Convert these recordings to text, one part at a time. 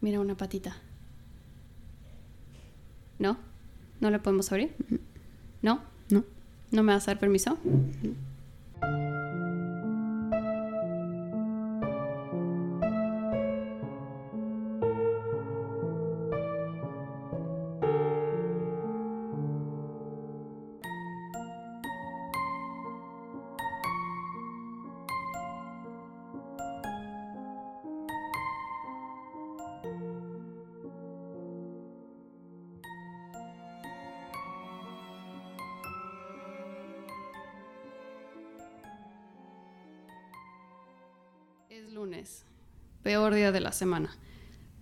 Mira una patita. ¿No? ¿No le podemos abrir? ¿No? ¿No? ¿No me vas a dar permiso? Es día de la semana,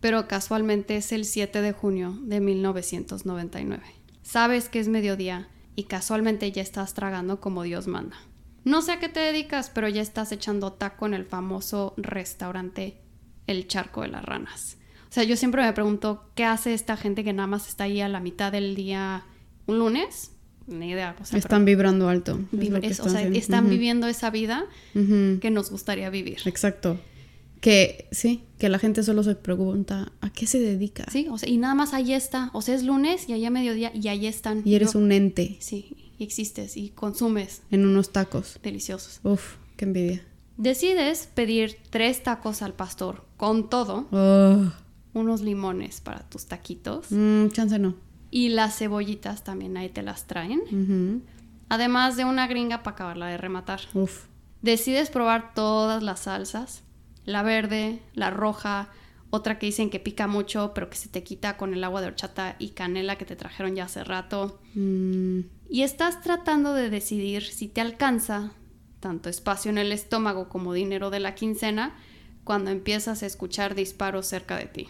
pero casualmente es el 7 de junio de 1999. Sabes que es mediodía y casualmente ya estás tragando como Dios manda. No sé a qué te dedicas, pero ya estás echando taco en el famoso restaurante El Charco de las Ranas. O sea, yo siempre me pregunto, ¿qué hace esta gente que nada más está ahí a la mitad del día un lunes? Ni idea. o sea, Están vibrando alto. es o están sea, haciendo. están Ujú. viviendo esa vida que nos gustaría vivir. Exacto. Que sí, que la gente solo se pregunta, ¿a qué se dedica? Sí, o sea, y nada más ahí está. O sea, es lunes y allá mediodía y ahí están. Y eres Yo- un ente Sí, y existes y consumes en unos tacos. deliciosos. Uf, qué envidia. Decides pedir tres tacos al pastor con todo, Oh, unos limones para tus taquitos mm, chance no. y las cebollitas también ahí te las traen. Además de una gringa para acabarla de rematar. Uf. Decides probar todas las salsas, la verde, la roja, otra que dicen que pica mucho, pero que se te quita con el agua de horchata y canela que te trajeron ya hace rato. Mm, Y estás tratando de decidir si te alcanza tanto espacio en el estómago como dinero de la quincena cuando empiezas a escuchar disparos cerca de ti.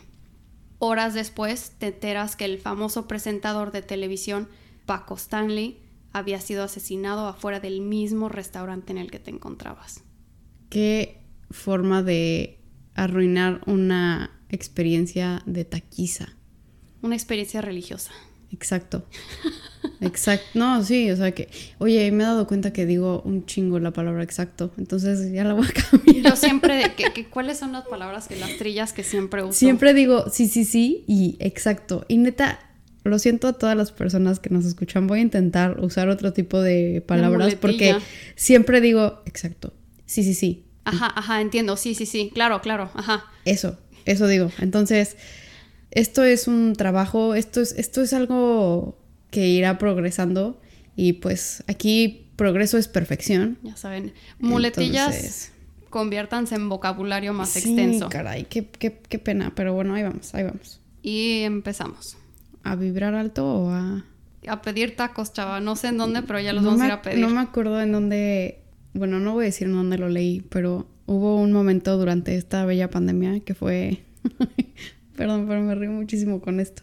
Horas después te enteras que el famoso presentador de televisión, Paco Stanley, había sido asesinado afuera del mismo restaurante en el que te encontrabas. qué forma de arruinar una experiencia de taquiza. Una experiencia religiosa. Exacto. Exacto. No, sí, o sea que, oye, me he dado cuenta que digo un chingo la palabra exacto, entonces ya la voy a cambiar. Yo siempre, que, que- ¿cuáles son las palabras que las trillas que siempre uso? Siempre digo sí, sí, sí y exacto. Y neta, lo siento a todas las personas que nos escuchan. Voy a intentar usar otro tipo de palabras porque siempre digo exacto. Sí, sí, sí. Ajá, ajá, entiendo. Sí, sí, sí. Claro, claro. Ajá. Eso, eso digo. Entonces, esto es un trabajo, esto es, esto es algo que irá progresando y pues aquí progreso es perfección. Ya saben, muletillas Entonces- conviértanse en vocabulario más Sí, extenso. caray, qué, qué, qué pena, pero bueno, ahí vamos, ahí vamos. Y empezamos. ¿A vibrar alto o a...? A pedir tacos, chava. No sé en dónde, pero ya los no vamos a ir a pedir. No me acuerdo en dónde, bueno, no voy a decir en dónde lo leí, pero hubo un momento durante esta bella pandemia que fue, perdón, pero me río muchísimo con esto.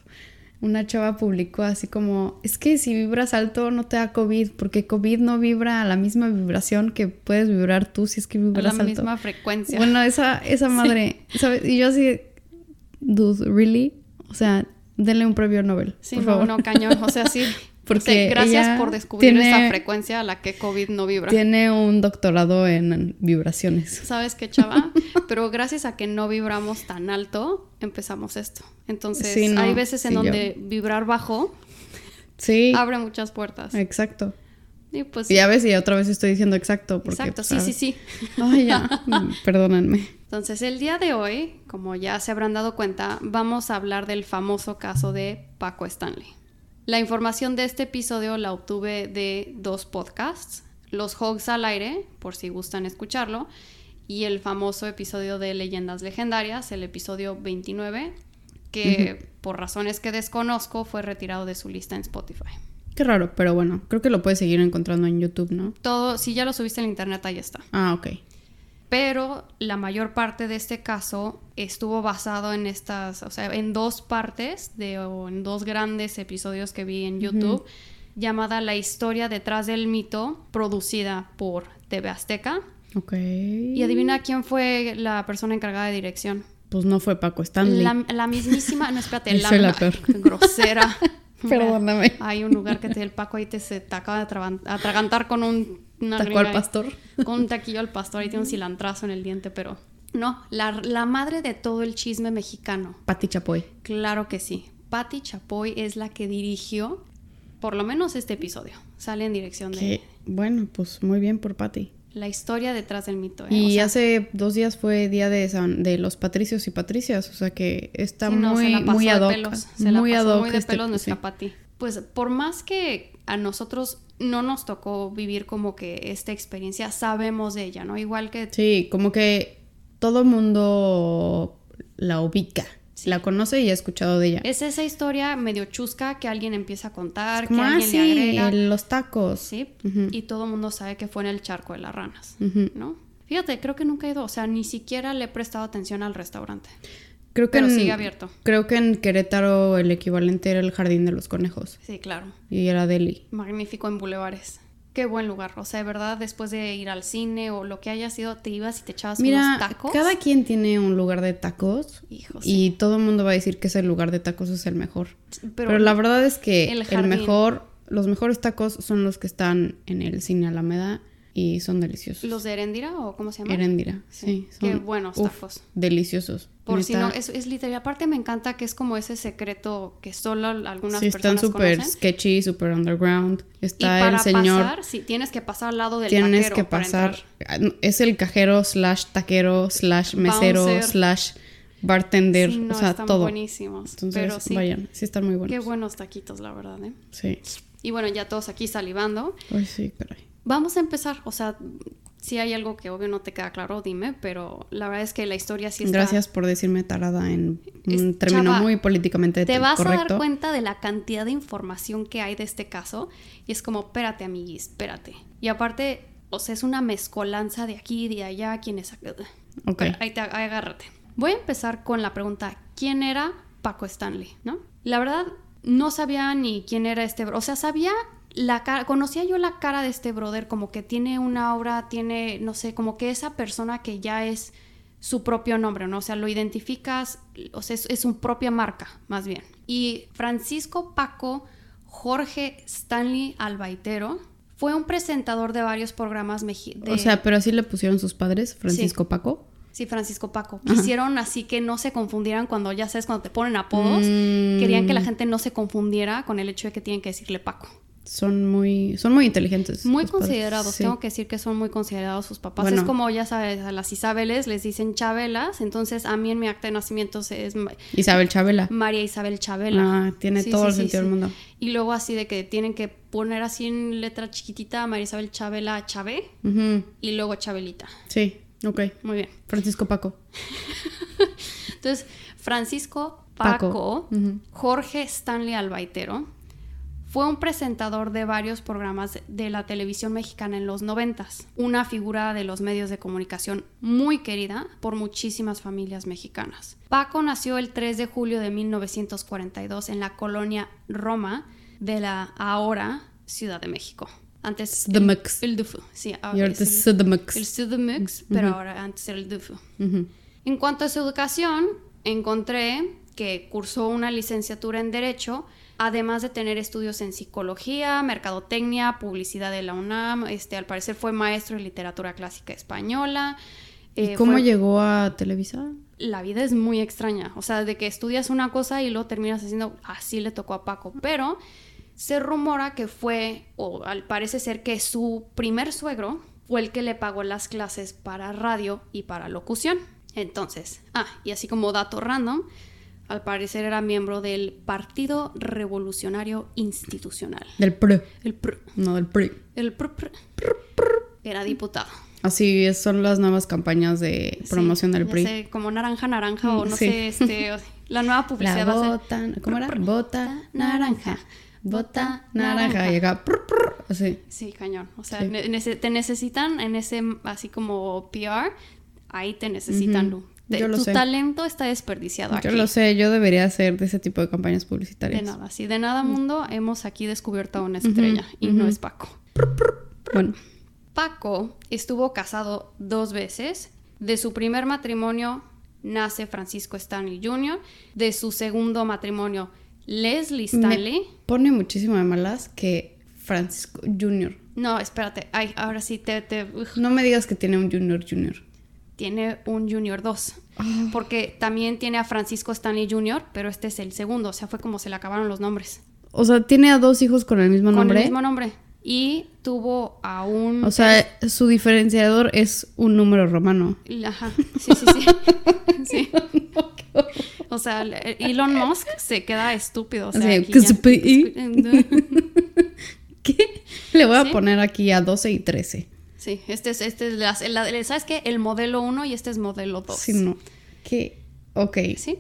Una chava publicó así como, es que si vibras alto no te da COVID, porque COVID no vibra a la misma vibración que puedes vibrar tú si es que a vibras la alto. misma frecuencia. Bueno, esa, esa madre, ¿sabes? Y yo así, dude, ¿really? O sea, denle un premio Nobel, sí, por no, favor. no, cañón. O sea, sí. Porque Sí, gracias ella por descubrir tiene- esa frecuencia a la que COVID no vibra. Tiene un doctorado en vibraciones. ¿Sabes qué, chava? Pero gracias a que no vibramos tan alto, empezamos esto. Entonces, Sí, no, hay veces en sí, yo- donde vibrar bajo Sí, abre muchas puertas. exacto. Y pues, Y a veces y otra vez estoy diciendo exacto. Porque, exacto, sí, sí, sí. Ay, ya, mm, perdónenme. Entonces, el día de hoy, como ya se habrán dado cuenta, vamos a hablar del famoso caso de Paco Stanley. La información de este episodio la obtuve de dos podcasts, Los Hogs al aire, por si gustan escucharlo, y el famoso episodio de Leyendas Legendarias, el episodio 29, que por razones que desconozco fue retirado de su lista en Spotify. Qué raro, pero bueno, creo que lo puedes seguir encontrando en YouTube, ¿no? Todo, si ya lo subiste en internet, ahí está. Ah, ok. Pero la mayor parte de este caso estuvo basado en estas, o sea, en dos partes de o en dos grandes episodios que vi en YouTube llamada La historia detrás del mito, producida por TV Azteca. Ok. Y adivina quién fue la persona encargada de dirección. Pues no fue Paco Stanley. La, la mismísima, no espérate, la, la ay, grosera. Perdóname. Hay un lugar que te el Paco ahí te se te acaba de atragan- atragantar con un una Taco al pastor. Con un taquillo al pastor, ahí tiene un cilantrazo en el diente, pero No, la, la madre de todo el chisme mexicano. Pati Chapoy. Claro que sí. Patti Chapoy es la que dirigió, por lo menos este episodio. Sale en dirección de bueno, pues muy bien por Pati. la historia detrás del mito. ¿eh? Y O sea, hace dos días fue día de, San- de los patricios y patricias, o sea que está sí, no, se muy, la pasó muy de ad hoc. pelos, se la muy pasó ad hoc muy de este- pelos nuestra sí. Patti. Pues por más que a nosotros no nos tocó vivir como que esta experiencia, sabemos de ella, ¿no? Igual que Sí, como que todo mundo la ubica, la conoce y ha escuchado de ella. es esa historia medio chusca que alguien empieza a contar, Como, que ah, alguien sí, le agrega. el- los tacos. Sí, y todo el mundo sabe que fue en el charco de las ranas. ¿no? Fíjate, creo que nunca he ido, o sea, ni siquiera le he prestado atención al restaurante. Creo que Pero en, sigue abierto. Creo que en Querétaro el equivalente era el Jardín de los Conejos Sí, claro. y era Deli. Magnífico en bulevares. Qué buen lugar. O sea, de verdad, después de ir al cine o lo que haya sido, te ibas y te echabas Mira, unos tacos. cada quien tiene un lugar de tacos Hijo, y todo el mundo va a decir que ese lugar de tacos es el mejor. Pero, Pero, la verdad es que el mejor, los mejores tacos son los que están en el cine Alameda y son deliciosos. ¿Los de Erendira o cómo se llama? Erendira, sí. Qué son, buenos uf, tacos. Deliciosos. Por si no, es, es literal. Aparte me encanta que es como ese secreto que solo algunas sí, están personas súper conocen. sketchy, súper underground. Y Está para el señor. pasar, sí, tienes que pasar al lado del tienes taquero que pasar. entrar. Es el cajero, slash taquero, slash mesero, Bouncer. slash bartender. Sí, no, o sea, están todo. buenísimos. Entonces, pero sí, vayan, sí están muy buenos. qué buenos taquitos, la verdad, ¿eh? Sí. Y bueno, ya todos aquí salivando. Ay, sí, caray. Vamos a empezar. O sea, si hay algo que obvio no te queda claro, dime, pero la verdad es que la historia sí está... Gracias por decirme tarada en un término chava, muy políticamente Te vas a dar cuenta de la cantidad de información que hay de este caso y es como, espérate, amiguis, espérate. Y aparte, o sea, es una mezcolanza de aquí y de allá, quién es... Ok. Ahí te ahí agárrate. Voy a empezar con la pregunta, ¿quién era Paco Stanley? ¿No? La verdad, no sabía ni quién era este... O sea, sabía la cara... Conocía yo la cara de este brother, como que tiene una aura, tiene, no sé, como que esa persona que ya es su propio nombre, ¿no? O sea, lo identificas, o sea, es, es su propia marca, más bien. Y Francisco Paco Jorge Stanley Albaitero fue un presentador de varios programas mexicanos. O sea, pero así le pusieron sus padres, Francisco Paco. Sí, Francisco Paco. Ajá. Quisieron así que no se confundieran cuando ya sabes, cuando te ponen apodos. Mm. Querían que la gente no se confundiera con el hecho de que tienen que decirle Paco. Son muy, son muy inteligentes. Muy padres. considerados, Sí. tengo que decir que son muy considerados sus papás. Bueno. Es como, ya sabes, a las Isabeles les dicen Chabelas, entonces a mí en mi acta de nacimiento es Isabel Chabela. María Isabel Chabela. Ah, tiene Sí, todo sí, el sentido del mundo. Y luego así de que tienen que poner así en letra chiquitita María Isabel Chabela Chave Ujú. y luego Chabelita. Sí, ok. Muy bien. Francisco Paco. Entonces, Francisco Paco. Jorge Stanley Albaitero, fue un presentador de varios programas de la televisión mexicana en los noventas, una figura de los medios de comunicación muy querida por muchísimas familias mexicanas. Paco nació el 3 de julio de 1942 en la colonia Roma de la ahora Ciudad de México. Antes el, el DUF, sí, ahora Y es el, el pero ahora antes era el DUF. Ujú. En cuanto a su educación, encontré que cursó una licenciatura en Derecho, además de tener estudios en psicología, mercadotecnia, publicidad de la UNAM. Este, al parecer fue maestro de literatura clásica española. ¿Y Eh, cómo fue- llegó a Televisa? La vida es muy extraña. O sea, de que estudias una cosa y luego terminas haciendo. Así le tocó a Paco. Pero se rumora que fue, o al parece ser que su primer suegro fue el que le pagó las clases para radio y para locución. Entonces, ah, y así como dato random, al parecer era miembro del Partido Revolucionario Institucional. Del PRI. El PR. No, del PRI. El PR. Era diputado. Así es, son las nuevas campañas de Sí, promoción del PRI. sé, como naranja, naranja, o no Sí. sé, este, la nueva publicidad La va a ser. ¿cómo era? Bota naranja. Bota naranja. Y acá, así. Sí, cañón. O sea, Sí. ne- nece- te necesitan en ese, así como PR, ahí te necesitan. Lu. Yo lo tu sé. talento está desperdiciado aquí. Yo lo sé, yo debería hacer de ese tipo de campañas publicitarias. De nada, sí, de nada mundo hemos aquí descubierto a una estrella y no es Paco. Bueno, Paco estuvo casado dos veces. De su primer matrimonio nace Francisco Stanley Jr. De su segundo matrimonio, Leslie Stanley. me pone muchísimo de malas que Francisco Junior. No, espérate. Ay, ahora sí te... te. No me digas que tiene un Junior Junior. Tiene un Junior 2. Ah. Porque también tiene a Francisco Stanley Jr., pero este es el segundo. O sea, fue como se le acabaron los nombres. O sea, tiene a dos hijos con el mismo Con nombre. el mismo nombre. Y tuvo a un... O sea, su diferenciador es un número romano. Ajá, sí, sí, sí. sí. O sea, el- Elon Musk se queda estúpido. O sea, aquí ya- se pe- ¿Qué? Le voy a Sí. poner aquí a 12 y 13. Sí, este es, este es la- la- ¿sabes qué? El modelo 1 y este es modelo 2. Sí, no. ¿Qué? Ok. Sí.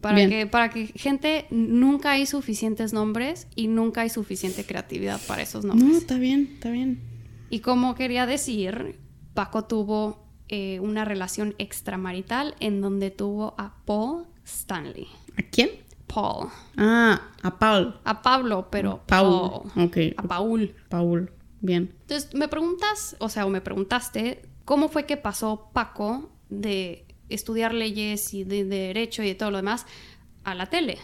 Para Bien. que, para que gente nunca hay suficientes nombres y nunca hay suficiente creatividad para esos No, nombres. está bien, está bien. Y como quería decir, Paco tuvo eh, una relación extramarital en donde tuvo a Paul Stanley. ¿A quién? Paul. Ah, a Paul. A Pablo, pero Paul. Paul. Ok. A Paul. Paul. Bien. Entonces, me preguntas, o sea, o me preguntaste, ¿cómo fue que pasó Paco de estudiar leyes y de, de derecho y de todo lo demás a la tele?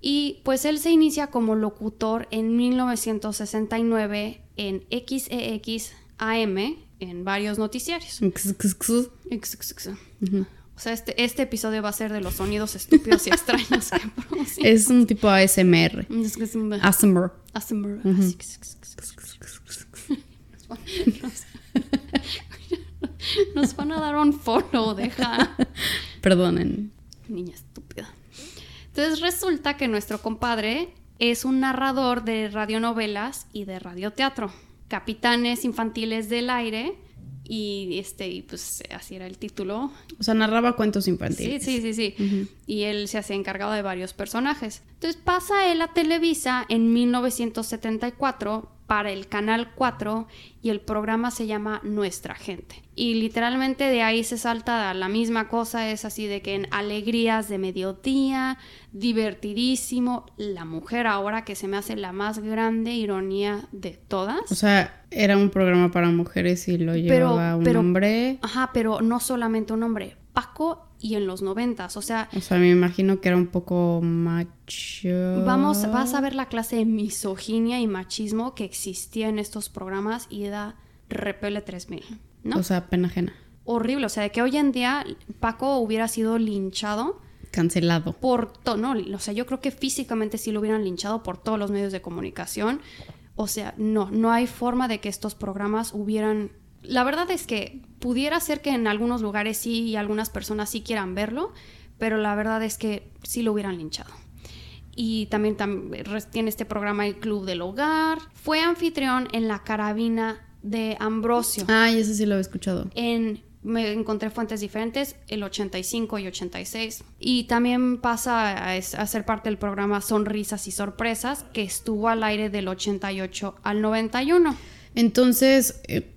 Y pues él se inicia como locutor en 1969 en XEX AM en varios noticiarios. O sea, este, este episodio va a ser de los sonidos estúpidos y extraños que pronuncié. Es un tipo ASMR. Es que es un- ASMR. Nos- Nos van a dar un follow, deja. Perdonen. Niña estúpida. Entonces resulta que nuestro compadre es un narrador de radionovelas y de radioteatro. Capitanes infantiles del aire. Y este, y pues así era el título. O sea, narraba cuentos Sí, infantiles. sí, sí, sí. Y él se hacía encargado de varios personajes. Entonces pasa él a Televisa en 1974 para el Canal 4 y el programa se llama Nuestra Gente. Y literalmente de ahí se salta la misma cosa, es así de que en alegrías de mediodía, divertidísimo, la mujer ahora que se me hace la más grande ironía de todas. O sea, era un programa para mujeres y lo Pero- llevaba un pero- hombre. Ajá, pero no solamente un hombre, Paco y en los noventas, o sea, O sea, me imagino que era un poco macho. Vamos, vas a ver la clase de misoginia y machismo que existía en estos programas y da repele 3000, ¿no? O sea, pena ajena. Horrible, o sea, de que hoy en día Paco hubiera sido linchado Cancelado. por todo, no, o sea, yo creo que físicamente sí lo hubieran linchado por todos los medios de comunicación. O sea, no, no hay forma de que estos programas hubieran... La verdad es que pudiera ser que en algunos lugares sí y algunas personas sí quieran verlo, pero la verdad es que sí lo hubieran linchado. Y también tiene este programa El Club del Hogar. Fue anfitrión en La Carabina de Ambrosio Ay, ese sí lo he escuchado. en me encontré fuentes diferentes, el 85 y 86. Y también pasa a, es- a ser parte del programa Sonrisas y Sorpresas, que estuvo al aire del 88 al 91. Entonces, eh,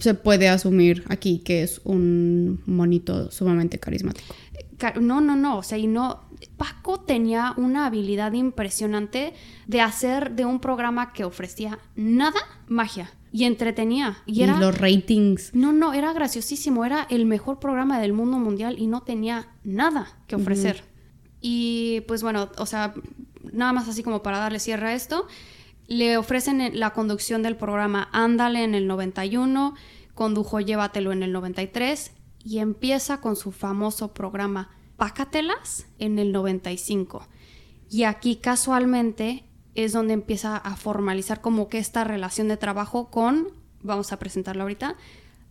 se puede asumir aquí que es un monito sumamente carismático. Ca- No, no, no, o sea, y no... Paco tenía una habilidad impresionante de hacer de un programa que ofrecía nada magia y entretenía. Y Y, era... los ratings. No, no, era graciosísimo, era el mejor programa del mundo mundial y no tenía nada que ofrecer. Y pues bueno, o sea, nada más así como para darle cierre a esto, le ofrecen la conducción del programa Ándale en el 91, condujo Llévatelo en el 93 y empieza con su famoso programa Pácatelas en el 95. Y aquí casualmente es donde empieza a formalizar como que esta relación de trabajo con, vamos a presentarlo ahorita,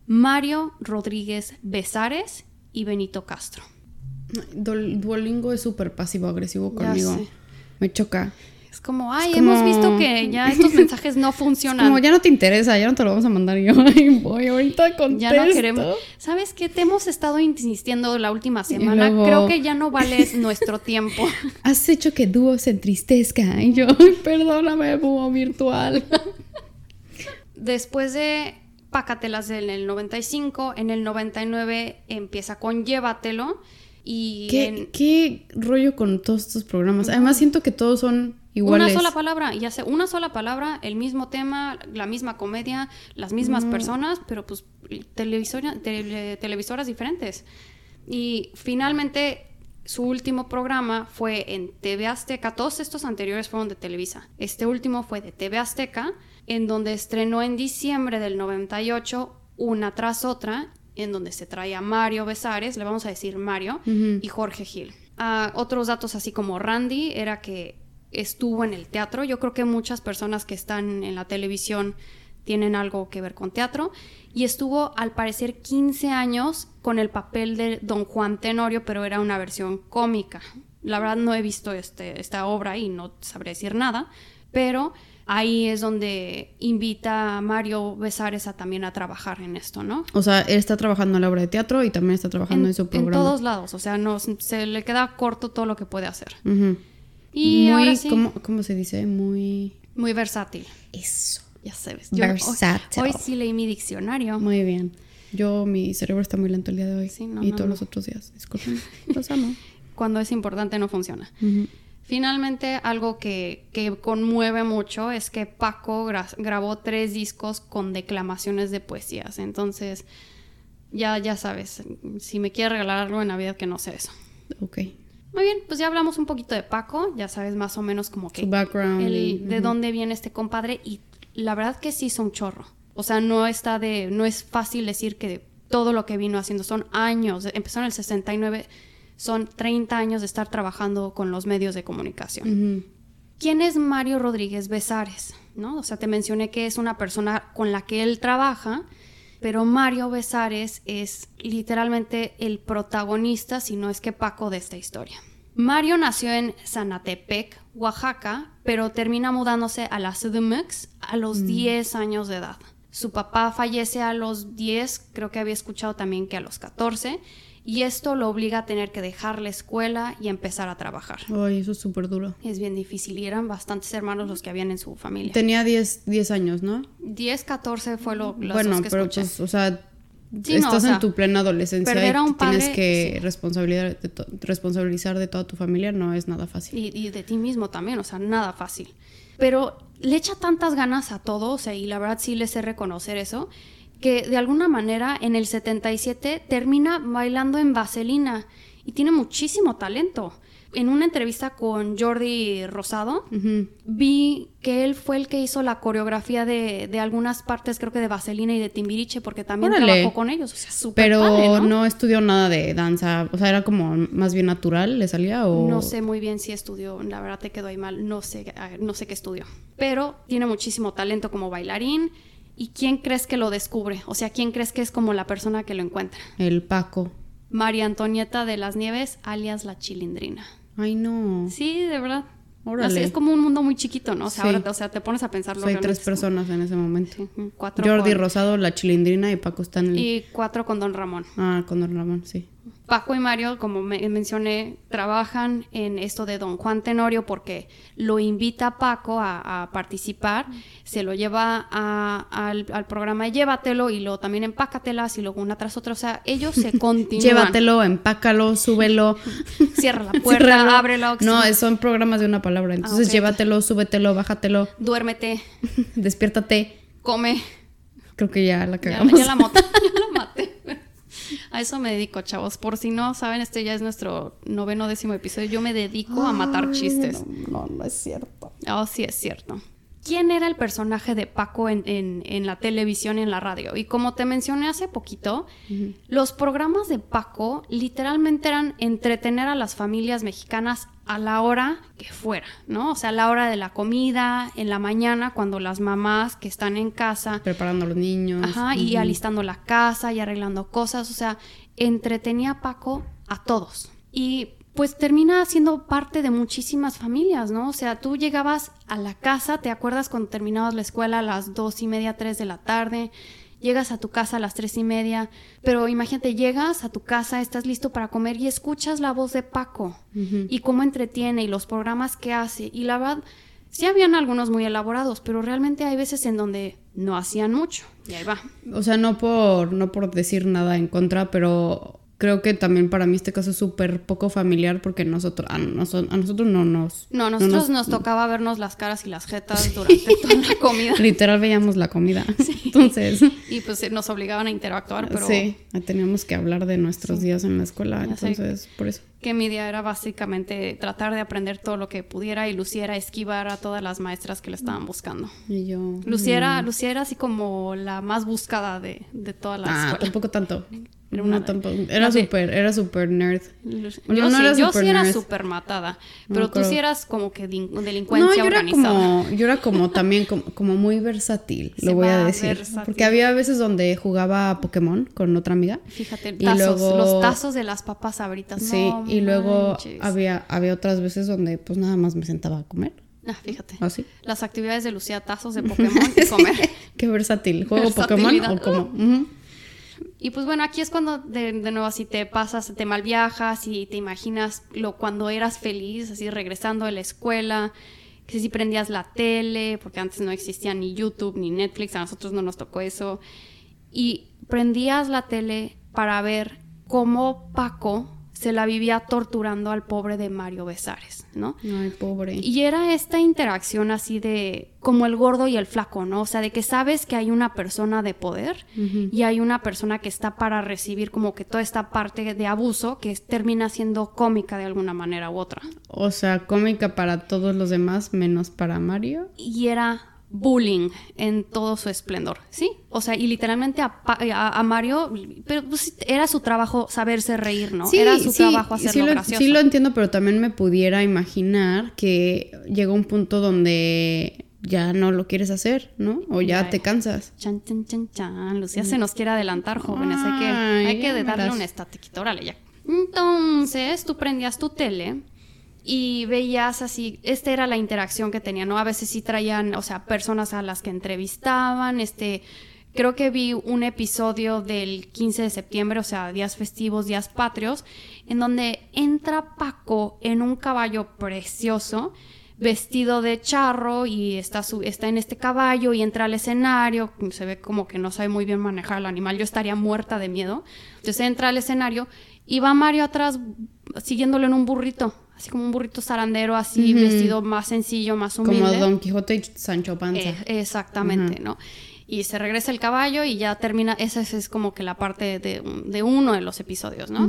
Mario Rodríguez Besares y Benito Castro. Duolingo es súper pasivo-agresivo conmigo. Me choca. Es como, ay, Es como- hemos visto que ya estos mensajes no funcionan. Como ya no te interesa, ya no te lo vamos a mandar yo. Ay, voy, ahorita contesto. Ya no queremos. ¿Sabes qué? Te hemos estado insistiendo la última semana. luego- Creo que ya no vales nuestro tiempo. Has hecho que Dúo se entristezca. Y yo, ay, perdóname, Búho virtual. Después de Pácatelas en el 95, en el 99 empieza con Llévatelo. Y ¿Qué, en qué rollo con todos estos programas? Además, siento que todos son iguales. una sola palabra, ya sé, una sola palabra, el mismo tema, la misma comedia, las mismas personas, pero pues televisora- tele- televisoras diferentes. Y finalmente su último programa fue en TV Azteca, todos estos anteriores fueron de Televisa. Este último fue de TV Azteca, en donde estrenó en diciembre del 98 una tras otra, en donde se trae a Mario Besares, le vamos a decir Mario, Ujú. y Jorge Gil. Ah, otros datos así como Randy era que estuvo en el teatro. Yo creo que muchas personas que están en la televisión tienen algo que ver con teatro. Y estuvo al parecer 15 años con el papel de Don Juan Tenorio, pero era una versión cómica. La verdad no he visto este, esta obra y no sabré decir nada, pero ahí es donde invita a Mario Besares a también a trabajar en esto, ¿no? O sea, él está trabajando en la obra de teatro y también está trabajando en, su programa. todos lados, o sea, no, se le queda corto todo lo que puede hacer. Ujú. Y muy, ahora sí, ¿cómo, cómo se dice? Muy... muy versátil. Eso. Ya sabes. Versátil. Hoy, hoy sí leí mi diccionario. Muy bien. Yo, mi cerebro está muy lento el día de hoy. Sí, no, y no, todos no. los otros días. Disculpen. Los amo. Cuando es importante no funciona. Finalmente, algo que, que conmueve mucho es que Paco gra- grabó tres discos con declamaciones de poesías. Entonces, ya, ya sabes, si me quiere regalar algo en Navidad que no sea eso. Ok. Muy bien, pues ya hablamos un poquito de Paco, ya sabes más o menos como que Su background. el- y- de dónde viene este compadre y la verdad que sí hizo un chorro. O sea, no está de, no es fácil decir que todo lo que vino haciendo son años, empezó en el 69, son 30 años de estar trabajando con los medios de comunicación. ¿Quién es Mario Rodríguez Besares? ¿No? O sea, te mencioné que es una persona con la que él trabaja, pero Mario Besares es literalmente el protagonista, si no es que Paco, de esta historia. Mario nació en Zanatepec, Oaxaca, pero termina mudándose a la CDMX a los 10 años de edad. Su papá fallece a los 10, creo que había escuchado también que a los 14, y esto lo obliga a tener que dejar la escuela y empezar a trabajar. Ay, eso es súper duro. Es bien difícil y eran bastantes hermanos los que habían en su familia. Tenía 10, 10 años, ¿no? 10, 14 fue lo los bueno, que pero escuché. pues, o sea, Sí, no, estás o sea, en tu plena adolescencia y tienes que sí. responsabilizar, de responsabilizar de toda tu familia, no es nada fácil. y, y de ti mismo también, o sea, nada fácil. Pero le echa tantas ganas a todo, o sea, y la verdad sí le sé reconocer eso, que de alguna manera en el 77 termina bailando en Vaselina y tiene muchísimo talento. En una entrevista con Jordi Rosado, vi que él fue el que hizo la coreografía de, de algunas partes, creo que de Vaselina y de Timbiriche, porque también Órale. trabajó con ellos. O sea, súper Pero padre, ¿no? ¿no? estudió nada de danza, o sea, era como más bien natural, ¿le salía o...? No sé muy bien si estudió, la verdad te quedó ahí mal, no sé, no sé qué estudió. Pero tiene muchísimo talento como bailarín. ¿Y quién crees que lo descubre? O sea, ¿quién crees que es como la persona que lo encuentra? El Paco. María Antonieta de las Nieves, alias la Chilindrina. Ay, no. Sí, de verdad. Órale. Sé, es como un mundo muy chiquito, ¿no? O sea, Sí. ahora te- o sea, te pones a pensarlo. Soy realmente tres es como- personas en ese momento. Sí, cuatro Jordi con- Rosado, la chilindrina y Paco Stanley. Y cuatro con Don Ramón. Ah, con Don Ramón, sí. Paco y Mario, como me- mencioné, trabajan en esto de Don Juan Tenorio porque lo invita Paco a, a participar, se lo lleva a- al, al programa de Llévatelo y luego también empácatelas y luego una tras otra. O sea, ellos se continúan. Llévatelo, empácalo, súbelo. Cierra la puerta, ciérralo. ábrelo. No, son programas de una palabra. Entonces, ok. llévatelo, súbetelo, bájatelo, Duérmete, despiértate. come. Creo que ya la cagamos. ya ya la maté. A eso me dedico, chavos. Por si no saben, este ya es nuestro noveno décimo episodio. Yo me dedico a matar chistes. No, no es cierto. Oh, sí, es cierto. ¿Quién era el personaje de Paco en, en- en la televisión y en la radio? Y como te mencioné hace poquito, los programas de Paco literalmente eran entretener a las familias mexicanas a la hora que fuera, ¿no? O sea, a la hora de la comida, en la mañana, cuando las mamás que están en casa Preparando a los niños. Ajá, y alistando la casa y arreglando cosas, o sea, entretenía a Paco a todos. Y pues termina siendo parte de muchísimas familias, ¿no? O sea, tú llegabas a la casa, ¿te acuerdas cuando terminabas la escuela a las dos y media, tres de la tarde? Llegas a tu casa a las tres y media, pero imagínate, llegas a tu casa, estás listo para comer y escuchas la voz de Paco y cómo entretiene y los programas que hace. Y la verdad, sí habían algunos muy elaborados, pero realmente hay veces en donde no hacían mucho. Y ahí va. O sea, no por, no por decir nada en contra, pero creo que también para mí este caso es súper poco familiar porque nosotros, a, noso- a nosotros no nos... No, nosotros nos tocaba vernos las caras y las jetas durante toda la comida. Literal veíamos la comida. Entonces, Y pues nos obligaban a interactuar, pero... sí, teníamos que hablar de nuestros días en la escuela, Ya entonces por eso. que mi idea era básicamente tratar de aprender todo lo que pudiera y Luciera esquivar a todas las maestras que le estaban buscando. Y yo. Luciera, mm, Lucía era así como la más buscada de, de toda la Ah, escuela. tampoco tanto. Era No, una tampoco. Era de- súper, era súper nerd. Yo no sí, era yo super sí era súper matada, No pero tú creo. sí eras como que delincuencia No, yo era organizada. como, yo era como también como, como muy versátil, Se lo voy a decir. versátil. Porque había veces donde jugaba a Pokémon con otra amiga. Fíjate, Y tazos, luego- los tazos de las papas sabritas. Sí, no y luego manches. había, había otras veces donde pues nada más me sentaba a comer. Ah, fíjate. Así. Las actividades de Lucía, tazos de Pokémon y comer. Qué versátil. ¿Juego Pokémon o como? Ujú. Y pues bueno, aquí es cuando de, de nuevo así te pasas, te malviajas y te imaginas lo cuando eras feliz, así regresando de la escuela, que si prendías la tele, porque antes no existía ni YouTube ni Netflix, a nosotros no nos tocó eso, y prendías la tele para ver cómo Paco se la vivía torturando al pobre de Mario Besares, ¿no? Ay, pobre. Y era esta interacción así de como el gordo y el flaco, ¿no? O sea, de que sabes que hay una persona de poder y hay una persona que está para recibir como que toda esta parte de abuso que termina siendo cómica de alguna manera u otra. O sea, cómica para todos los demás menos para Mario. Y era bullying en todo su esplendor, ¿sí? O sea, y literalmente a, Pa- a- a Mario, pero pues, era su trabajo saberse reír, ¿no? era su trabajo hacerlo sí lo, gracioso. sí lo entiendo, pero también me pudiera imaginar que llega un punto donde ya no lo quieres hacer, ¿no? O ya te cansas. Chan, chan, chan, chan. Lucía se nos quiere adelantar, jóvenes. Hay que, Ay, hay que darle verás. un. Órale, ya. Entonces, tú prendías tu tele y veías así, esta era la interacción que tenían, ¿no? A veces sí traían, o sea, personas a las que entrevistaban, este... Creo que vi un episodio del 15 de septiembre, o sea, días festivos, días patrios, en donde entra Paco en un caballo precioso, vestido de charro y está, su- está en este caballo y entra al escenario, se ve como que no sabe muy bien manejar al animal, yo estaría muerta de miedo. Entonces entra al escenario y va Mario atrás siguiéndolo en un burrito, así como un burrito zarandero, así vestido más sencillo, más humilde. Como Don Quijote y Sancho Panza. Eh, exactamente, ¿no? Y se regresa el caballo y ya termina, esa es, como que la parte de, de uno de los episodios, ¿no?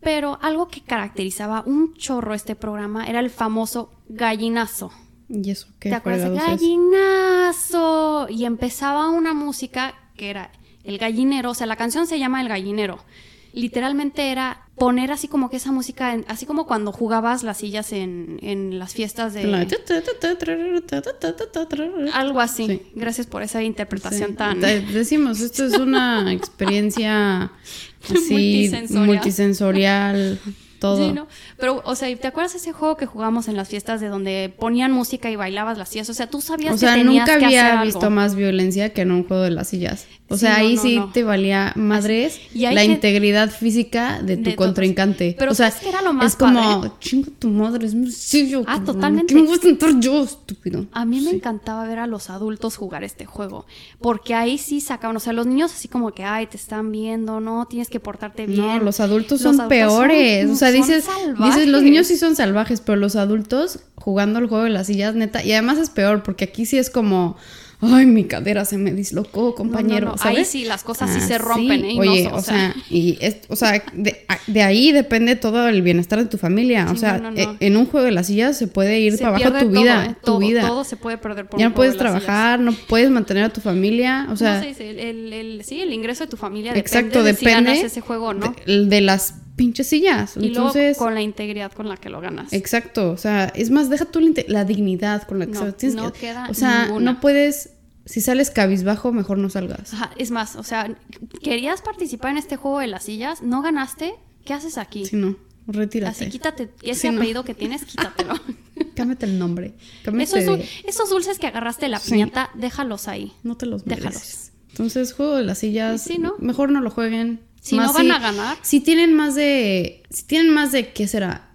Pero algo que caracterizaba un chorro este programa era el famoso gallinazo. ¿Y eso qué ¿Te acuerdas? Gallinazo. Y empezaba una música que era el gallinero, o sea, la canción se llama El gallinero. Literalmente era poner así como que esa música, en- así como cuando jugabas las sillas en, en las fiestas de... Algo así. Sí. Gracias por esa interpretación Sí. tan... Decimos, esto es una experiencia así Multisensorial. multisensorial, todo. Sí, ¿no? Pero, o sea, ¿te acuerdas ese juego que jugamos en las fiestas de donde ponían música y bailabas las sillas? O sea, tú sabías O sea, que tenías nunca que hacer había algo. visto más violencia que en un juego de las sillas. O Sí, sea, no, ahí no, sí te valía madres Y la que- integridad física de tu de todos. contrincante. Pero o sea, ¿sabes qué era lo más es como, padre? chingo tu madre, es muy sencillo. Ah, cabrón, totalmente. ¿Qué me voy a sentar yo, estúpido? A mí me encantaba ver a los adultos jugar este juego, porque ahí sí sacaban, o sea, los niños así como que, ay, te están viendo, no, tienes que portarte bien. No, los adultos Los son adultos peores. son- o sea, dices, los niños sí son salvajes, pero los adultos jugando el juego de las sillas, neta. Y además es peor, porque aquí sí es como, ay, mi cadera se me dislocó, compañero. no, no, ¿sabes? ahí sí las cosas sí Ah, se rompen, ¿eh? Y no Oye, o sea, y es, o sea, de, ahí depende todo el bienestar de tu familia. o Sí, sea, e- en un juego de las sillas se puede ir se para abajo tu todo, vida, ¿eh? tu todo, vida. todo se puede perder por ya un no juego puedes de las sillas. trabajar, no puedes mantener a tu familia, o sea, ¿Cómo se dice? El, el- el- sí, el ingreso de tu familia exacto, depende de si depende ganas ese juego no. de, de las pinches sillas. y Entonces, luego con la integridad con la que lo ganas. Exacto, o sea, es más, deja tú la, la dignidad con la que No, sabes, tienes no que- queda O sea, ninguna. no puedes, si sales cabizbajo, mejor no salgas. Ajá, es más, o sea, querías participar en este juego de las sillas, no ganaste, ¿qué haces aquí? Si no, retírate. Así quítate ese Sí, no. apellido que tienes, quítatelo. Cámbiate el nombre. Cámbiate esos, de- esos dulces que agarraste de la Sí. piñata, déjalos ahí. No te los déjalos. mereces. Entonces, juego de las sillas, Sí, ¿no? mejor no lo jueguen. Si Más no van a ganar. Si tienen más de, si tienen más de, ¿qué será?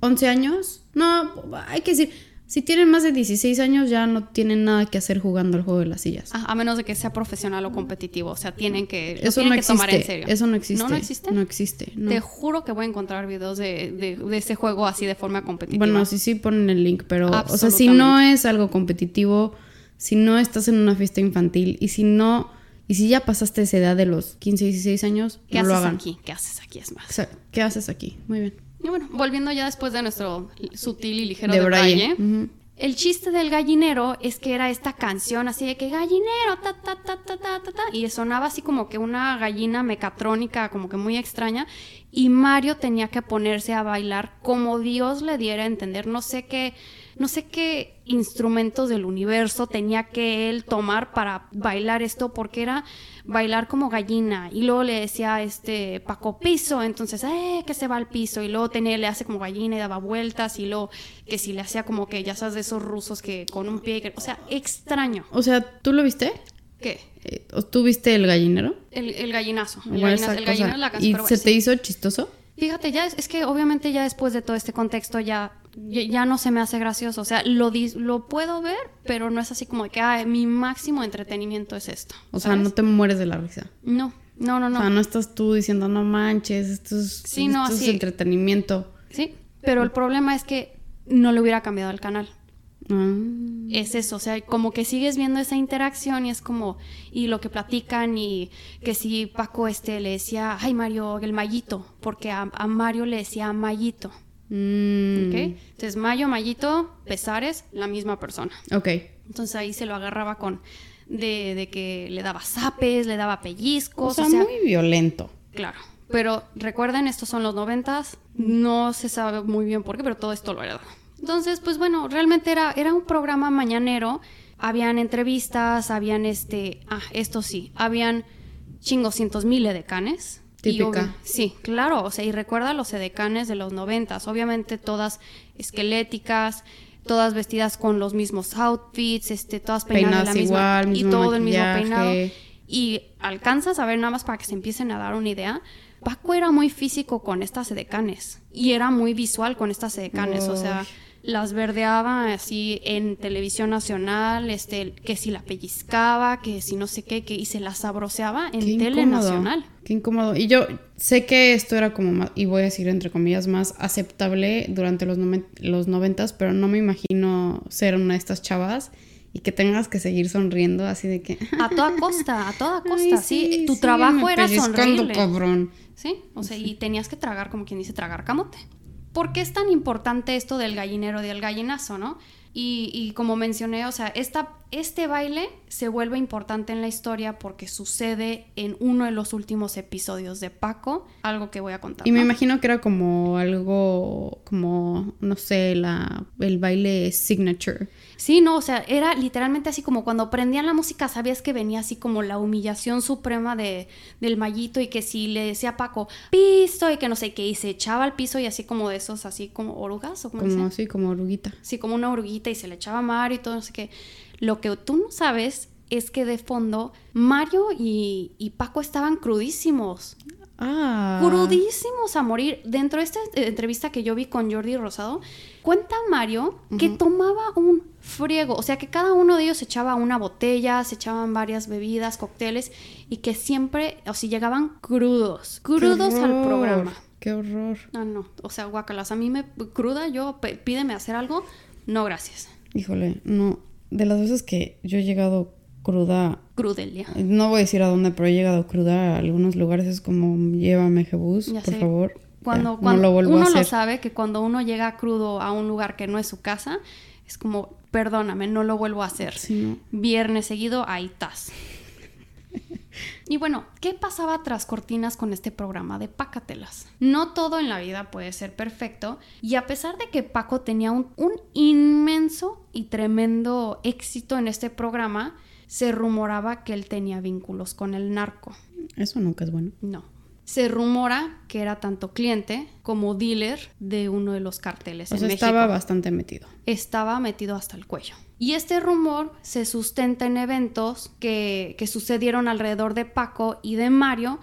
¿11 años? No, hay que decir, si tienen más de 16 años ya no tienen nada que hacer jugando al juego de las sillas. Ah, a menos de que sea profesional o competitivo, o sea, tienen que, Eso tienen no que existe. tomar en serio. Eso no existe. ¿No, no existe? No existe. no. Te juro que voy a encontrar videos de, de, de ese juego así de forma competitiva. Bueno, sí, sí ponen el link, pero, o sea, si no es algo competitivo, si no estás en una fiesta infantil y si no, y si ya pasaste esa edad de los 15, 16 años, ¿Qué no lo haces hagan. aquí? ¿Qué haces aquí? Es más. O sea, ¿qué haces aquí? Muy bien. Y bueno, volviendo ya después de nuestro sutil y ligero De el chiste del gallinero es que era esta canción así de que gallinero, ta, ta, ta, ta, ta, ta, ta, y sonaba así como que una gallina mecatrónica, como que muy extraña, y Mario tenía que ponerse a bailar como Dios le diera a entender, no sé qué, no sé qué instrumentos del universo tenía que él tomar para bailar esto, porque era bailar como gallina, y luego le decía este Paco piso, entonces, eh, que se va al piso, y luego tenía, le hace como gallina y daba vueltas, y luego que si le hacía como que, ya sabes, de esos rusos que con un pie, que- o sea, extraño. O sea, ¿tú lo viste? ¿Qué? Eh, ¿o ¿Tú viste el gallinero? El, el gallinazo. El Bueno, gallinazo, el gallinazo la ¿Y pero se te hizo chistoso? Fíjate, ya es, es que obviamente ya después de todo este contexto ya, ya, no se me hace gracioso. O sea, lo, lo puedo ver, pero no es así como que ah, mi máximo entretenimiento es esto. O sea, ¿sabes? no te mueres de la risa. No, no, no, no. O sea, no estás tú diciendo, no manches, esto es, Sí, no, esto es entretenimiento. Sí, pero el problema es que no le hubiera cambiado el canal. Ah. Es eso, o sea, como que sigues viendo esa interacción y es como, y lo que platican y que si Paco este le decía, ay Mario, el mallito, porque a, a Mario le decía mallito, Mm. ¿ok? Entonces Mayo, mallito, pesares, la misma persona. Ok. Entonces ahí se lo agarraba con, de, de que le daba zapes, le daba pellizcos, O sea, muy violento. Claro. Pero recuerden, estos son los noventas. No se sabe muy bien por qué, pero todo esto lo heredó. Entonces, pues bueno, realmente era, era un programa mañanero. Habían entrevistas, habían este. Ah, esto sí. Habían chingoscientos mil edecanes. Y Típica. obvio- sí, claro. O sea, y recuerda los edecanes de los noventas. Obviamente todas esqueléticas, todas vestidas con los mismos outfits, este, todas peinadas, Peinadas de la misma, igual, y mismo todo el mismo peinado. Y alcanzas a ver nada más para que se empiecen a dar una idea. Paco era muy físico con estas edecanes y era muy visual con estas edecanes, o sea, las verdeaba así en televisión nacional, este, que si la pellizcaba, que si no sé qué, que y se la sabroseaba en Qué tele incómodo. nacional. Qué incómodo. Y yo sé que esto era como más, y voy a decir entre comillas, más aceptable durante los, noven- los noventas, pero no me imagino ser una de estas chavas y que tengas que seguir sonriendo así de que... A toda costa, a toda costa, "Ay, sí, tu trabajo era pellizcando, sonreírle. cabrón. Sí, o sea, y tenías que tragar, como quien dice, tragar camote. ¿Por qué es tan importante esto del gallinero, del gallinazo, no? Y, y como mencioné, o sea, esta, este baile se vuelve importante en la historia porque sucede en uno de los últimos episodios de Paco, algo que voy a contar. Y me ¿no? imagino que era como algo, como, no sé, la, el baile signature. Sí, no, o sea, era literalmente así como cuando prendían la música, sabías que venía así como la humillación suprema de, del mallito y que si le decía a Paco, piso y que no sé qué, y se echaba al piso y así como de esos, así como orugas o como Como así, como oruguita. Sí, como una oruguita y se le echaba a Mario y todo, no sé qué. Lo que tú no sabes es que de fondo Mario y, y Paco estaban crudísimos. Ah. Crudísimos a morir. Dentro de esta eh, entrevista que yo vi con Jordi Rosado, cuenta Mario que tomaba un friego. O sea, que cada uno de ellos echaba una botella, se echaban varias bebidas, cócteles, y que siempre, o si llegaban crudos, crudos al programa. Qué horror. No, no, o sea, guacalas. A mí me cruda, yo pídeme hacer algo, no gracias. Híjole, no. De las veces que yo he llegado cruda, Crudelia. no voy a decir a dónde, pero he llegado cruda a algunos lugares, es como llévame Jebus, por sé. favor. Cuando, Ya, cuando no lo vuelvo uno lo sabe que cuando uno llega crudo a un lugar que no es su casa, es como, perdóname, no lo vuelvo a hacer. Sí, no. Viernes seguido, ahí estás. Y bueno, ¿qué pasaba tras cortinas con este programa de Pácatelas? No todo en la vida puede ser perfecto y a pesar de que Paco tenía un, un inmenso y tremendo éxito en este programa, se rumoraba que él tenía vínculos con el narco. Eso nunca es bueno. No. Se rumora que era tanto cliente como dealer de uno de los carteles O en sea, México. estaba bastante metido. Estaba metido hasta el cuello. Y este rumor se sustenta en eventos que, que sucedieron alrededor de Paco y de Mario,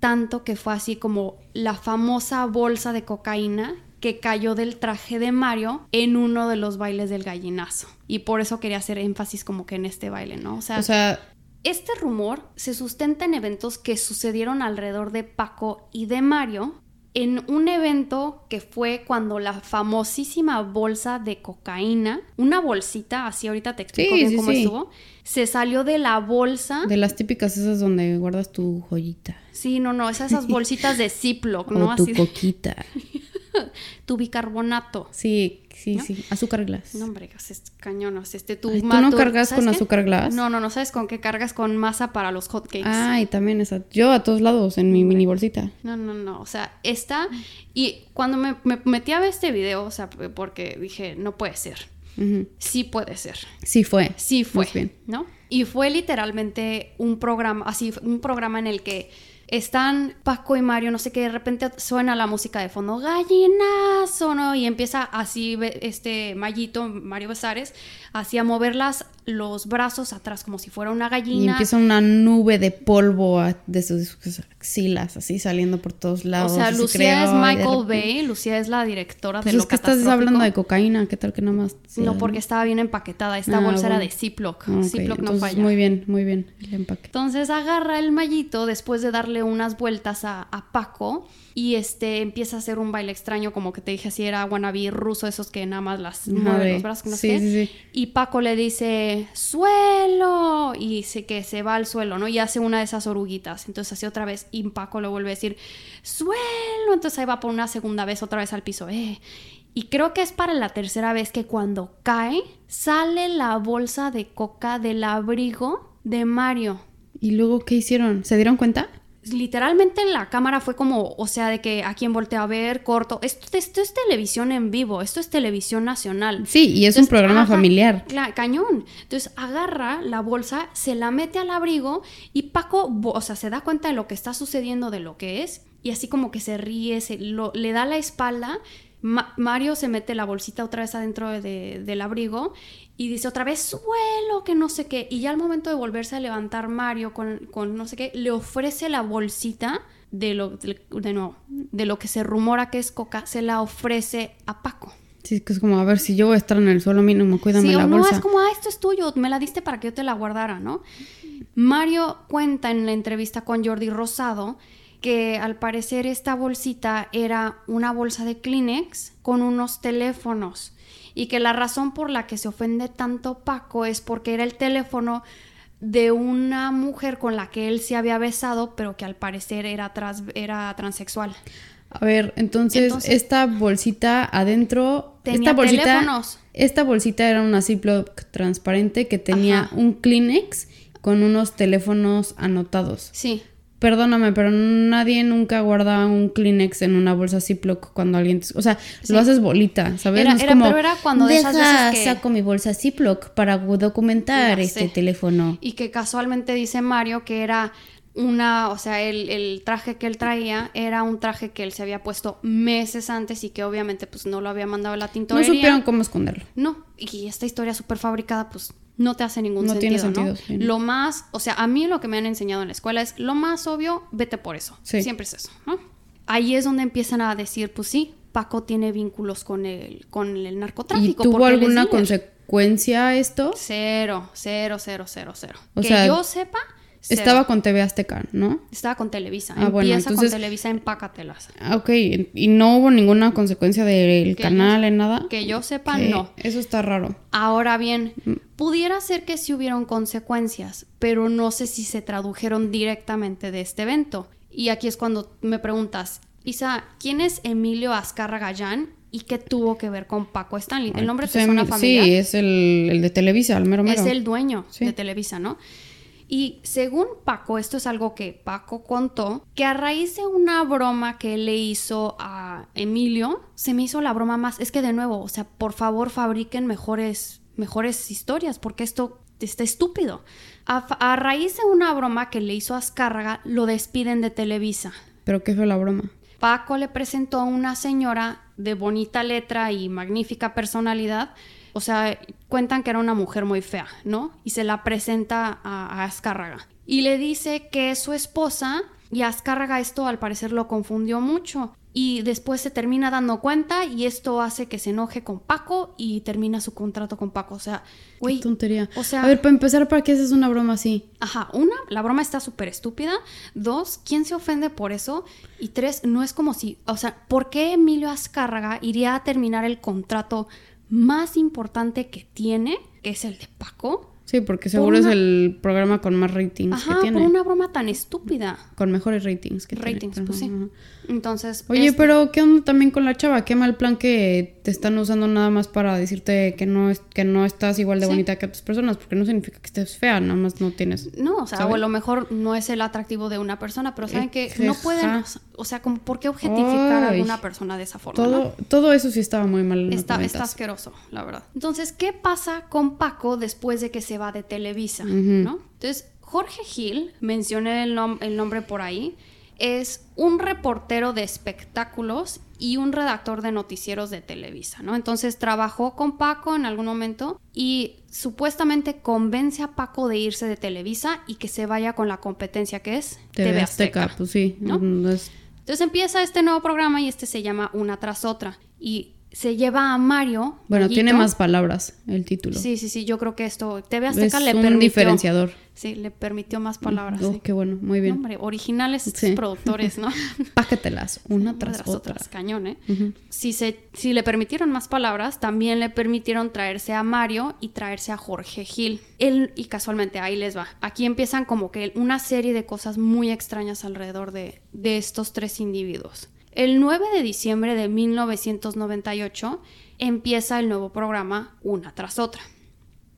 tanto que fue así como la famosa bolsa de cocaína que cayó del traje de Mario en uno de los bailes del gallinazo. Y por eso quería hacer énfasis como que en este baile, ¿no? O sea, O sea, este rumor se sustenta en eventos que sucedieron alrededor de Paco y de Mario, en un evento que fue cuando la famosísima bolsa de cocaína, una bolsita, así ahorita te explico Sí, bien sí, cómo sí. estuvo, se salió de la bolsa. de las típicas esas donde guardas tu joyita. Sí, no, no, esas, esas bolsitas de Ziploc, O ¿no? tu Así de- coquita. tu bicarbonato. Sí, sí, ¿No? sí. Azúcar glass. No, hombre, es cañonos. Este, tu Ay, ¿tú no cargas ¿sabes con qué? azúcar glass? No, no, no sabes con qué cargas con masa para los hotcakes. Ay, también esa. Yo a todos lados en mi mini bolsita. No, no, no. O sea, esta. Y cuando me, me metí a ver este video, o sea, porque dije, no puede ser. Sí puede ser. Sí fue. Sí fue. Más bien. ¿No? Y fue literalmente un programa, así, un programa en el que están Paco y Mario, no sé qué, de repente suena la música de fondo, gallinazo, ¿no? Y empieza así, este Mayito, Mario Besares, así a mover las, los brazos atrás como si fuera una Y gallina. empieza una nube de polvo de sus axilas, así saliendo por todos o lados. sea, y se Lucía crea, es Michael Bay, Lucía es la directora Pues de es lo que estás hablando de cocaína, ¿qué tal que nada más? No, porque estaba bien empaquetada. Esta Ah, bolsa era bueno. de Ziploc. Ah, ok, Ziploc no entonces, falla. Muy bien, muy bien, el empaque. Entonces agarra el mallito después de darle unas vueltas a, a Paco y este empieza a hacer un baile extraño, como que te dije así, era wannabe ruso, esos que nada más las mueven los brazos, no sé sí, qué. sí, sí. Y Paco le dice, suelo, y se, que se va al suelo, ¿no? Y hace una de esas oruguitas. Entonces así otra vez, y Paco le vuelve a decir, suelo. Entonces ahí va por una segunda vez otra vez al piso, eh. Y creo que es para la tercera vez que cuando cae, sale la bolsa de coca del abrigo de Mario. ¿Y luego qué hicieron? ¿Se dieron cuenta? Literalmente la cámara fue como, o sea, de que a quien voltea a ver, corto. Esto, esto es televisión en vivo, esto es televisión nacional. Sí, y es un programa familiar. cañón. Entonces agarra la bolsa, se la mete al abrigo y Paco, o sea, se da cuenta de lo que está sucediendo, de lo que es, y así como que se ríe, se lo- le da la espalda. Ma- Mario se mete la bolsita otra vez adentro de- del abrigo y dice otra vez suelo, que no sé qué. Y ya al momento de volverse a levantar Mario con, con no sé qué, le ofrece la bolsita de lo, de, de nuevo, de lo que se rumora que es coca, se la ofrece a Paco. Sí, que es como, a ver, si yo voy a estar en el suelo mínimo, cuídame Sí, la no, bolsa. es como, ah, esto es tuyo, me la diste para que yo te la guardara, ¿no? Mario cuenta en la entrevista con Jordi Rosado que al parecer esta bolsita era una bolsa de Kleenex con unos teléfonos y que la razón por la que se ofende tanto Paco es porque era el teléfono de una mujer con la que él se había besado, pero que al parecer era, trans- era transexual. A ver, entonces, Entonces- esta bolsita adentro, Tenía esta bolsita, teléfonos. esta bolsita era una Ziploc transparente que tenía Ajá. un Kleenex con unos teléfonos anotados. Sí, Perdóname, pero nadie nunca guarda un Kleenex en una bolsa Ziploc cuando alguien, o sea, Sí. lo haces bolita, ¿sabes? Era- No es era- como, pero era cuando de esas "Deja, veces que- saco mi bolsa Ziploc para documentar este teléfono. Y que casualmente dice Mario que era una, o sea, el, el traje que él traía era un traje que él se había puesto meses antes y que obviamente pues no lo había mandado a la No tintorería. supieron cómo esconderlo. No, y esta historia súper fabricada pues no te hace ningún No sentido, tiene sentido, ¿no? sí. Lo más, o sea, a mí lo que me han enseñado en la escuela es lo más obvio, vete por eso. Sí. Siempre es eso, ¿no? Ahí es donde empiezan a decir, pues sí, Paco tiene vínculos con el, con el ¿Y narcotráfico. tuvo él es alguna consecuencia esto? Cero, cero, cero, cero, cero. O que sea, yo sepa, cero. Estaba con TV Azteca, ¿no? Estaba con Televisa. Ah, bueno, Empieza entonces- con Televisa, empácatelas. Ah, Ok, y no hubo ninguna consecuencia del Que canal yo- en nada. Que yo sepa, no. Eso está raro. Ahora bien, Mm. pudiera ser que sí hubieron consecuencias, pero no sé si se tradujeron directamente de este evento. Y aquí es cuando me preguntas, Isa, ¿quién es Emilio Azcárraga Gallán y qué tuvo que ver con Paco Stanley? ¿El nombre Pues, te suena em, familiar? Sí, es el, el de Televisa, el mero mero. Es el dueño Sí. de Televisa, ¿no? Y según Paco, esto es algo que Paco contó, que a raíz de una broma que él le hizo a Emilio, se me hizo la broma más, es que de nuevo, o sea, por favor fabriquen mejores, mejores historias, porque esto está estúpido. A, a raíz de una broma que le hizo a Azcárraga, lo despiden de Televisa. Pero ¿qué fue la broma? Paco le presentó a una señora de bonita letra y magnífica personalidad. O sea, cuentan que era una mujer muy fea, ¿no? Y se la presenta a, a Azcárraga. Y le dice que es su esposa y Azcárraga esto al parecer lo confundió mucho. Y después se termina dando cuenta y esto hace que se enoje con Paco y termina su contrato con Paco. O sea, Qué güey, tontería. o sea- a ver, para empezar, ¿para qué haces una broma así? Ajá, una, la broma está súper estúpida. Dos, ¿quién se ofende por eso? Y tres, no es como si, o sea, ¿por qué Emilio Azcárraga iría a terminar el contrato más importante que tiene, que es el de Paco, Sí, porque seguro una- es el programa con más ratings Ajá, que tiene. por una broma tan estúpida. Con mejores ratings que tiene. Ratings, pues Ajá, sí. Entonces, Oye, es- pero ¿qué onda también con la chava? Qué mal plan que te están usando nada más para decirte que no, es, que no estás igual de Sí. bonita que otras personas, porque no significa que estés fea, nada más no tienes... No, o sea, ¿Sabes? o a lo mejor no es el atractivo de una persona, pero saben que no pueden, o sea, como por qué objetificar a alguna persona de esa forma, ¿no? Todo, todo eso sí estaba muy mal Está, está asqueroso, la verdad. Entonces, ¿qué pasa con Paco después de que se va de Televisa? ¿no? Entonces, Jorge Gil, mencioné el, nom- el nombre por ahí, es un reportero de espectáculos y un redactor de noticieros de Televisa, ¿no? Entonces trabajó con Paco en algún momento y supuestamente convence a Paco de irse de Televisa y que se vaya con la competencia que es TV Azteca, pues sí. ¿no? es- Entonces empieza este nuevo programa y este se llama Una tras otra. Y se lleva a Mario. bueno, Mayito. tiene más palabras el título. Sí, sí, sí, yo creo que esto TV es Azteca le un permitió. diferenciador. Sí, le permitió más palabras. Oh, sí. qué bueno, muy No, bien. hombre, originales Sí. productores, ¿no? Páquetelas, una tras otra. otras, cañón, ¿eh? Si, se, si le permitieron más palabras, también le permitieron traerse a Mario y traerse a Jorge Gil. Él, y casualmente ahí les va. Aquí empiezan como que una serie de cosas muy extrañas alrededor de, de estos tres individuos. El 9 de diciembre de 1998 empieza el nuevo programa Una tras otra.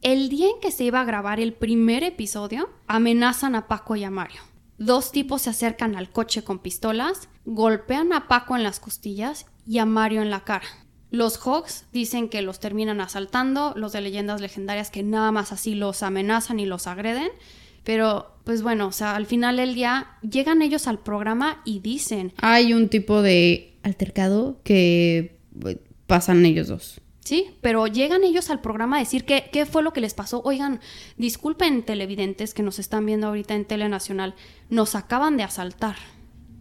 El día en que se iba a grabar el primer episodio, amenazan a Paco y a Mario. Dos tipos se acercan al coche con pistolas, golpean a Paco en las costillas y a Mario en la cara. Los Hawks dicen que los terminan asaltando, los de leyendas legendarias que nada más así los amenazan y los agreden. Pero, pues bueno, o sea, al final del día llegan ellos al programa y dicen, Hay un tipo de altercado que eh, pasan ellos dos. Sí, pero llegan ellos al programa a decir qué, qué fue lo que les pasó. Oigan, disculpen televidentes que nos están viendo ahorita en Telenacional, nos acaban de asaltar.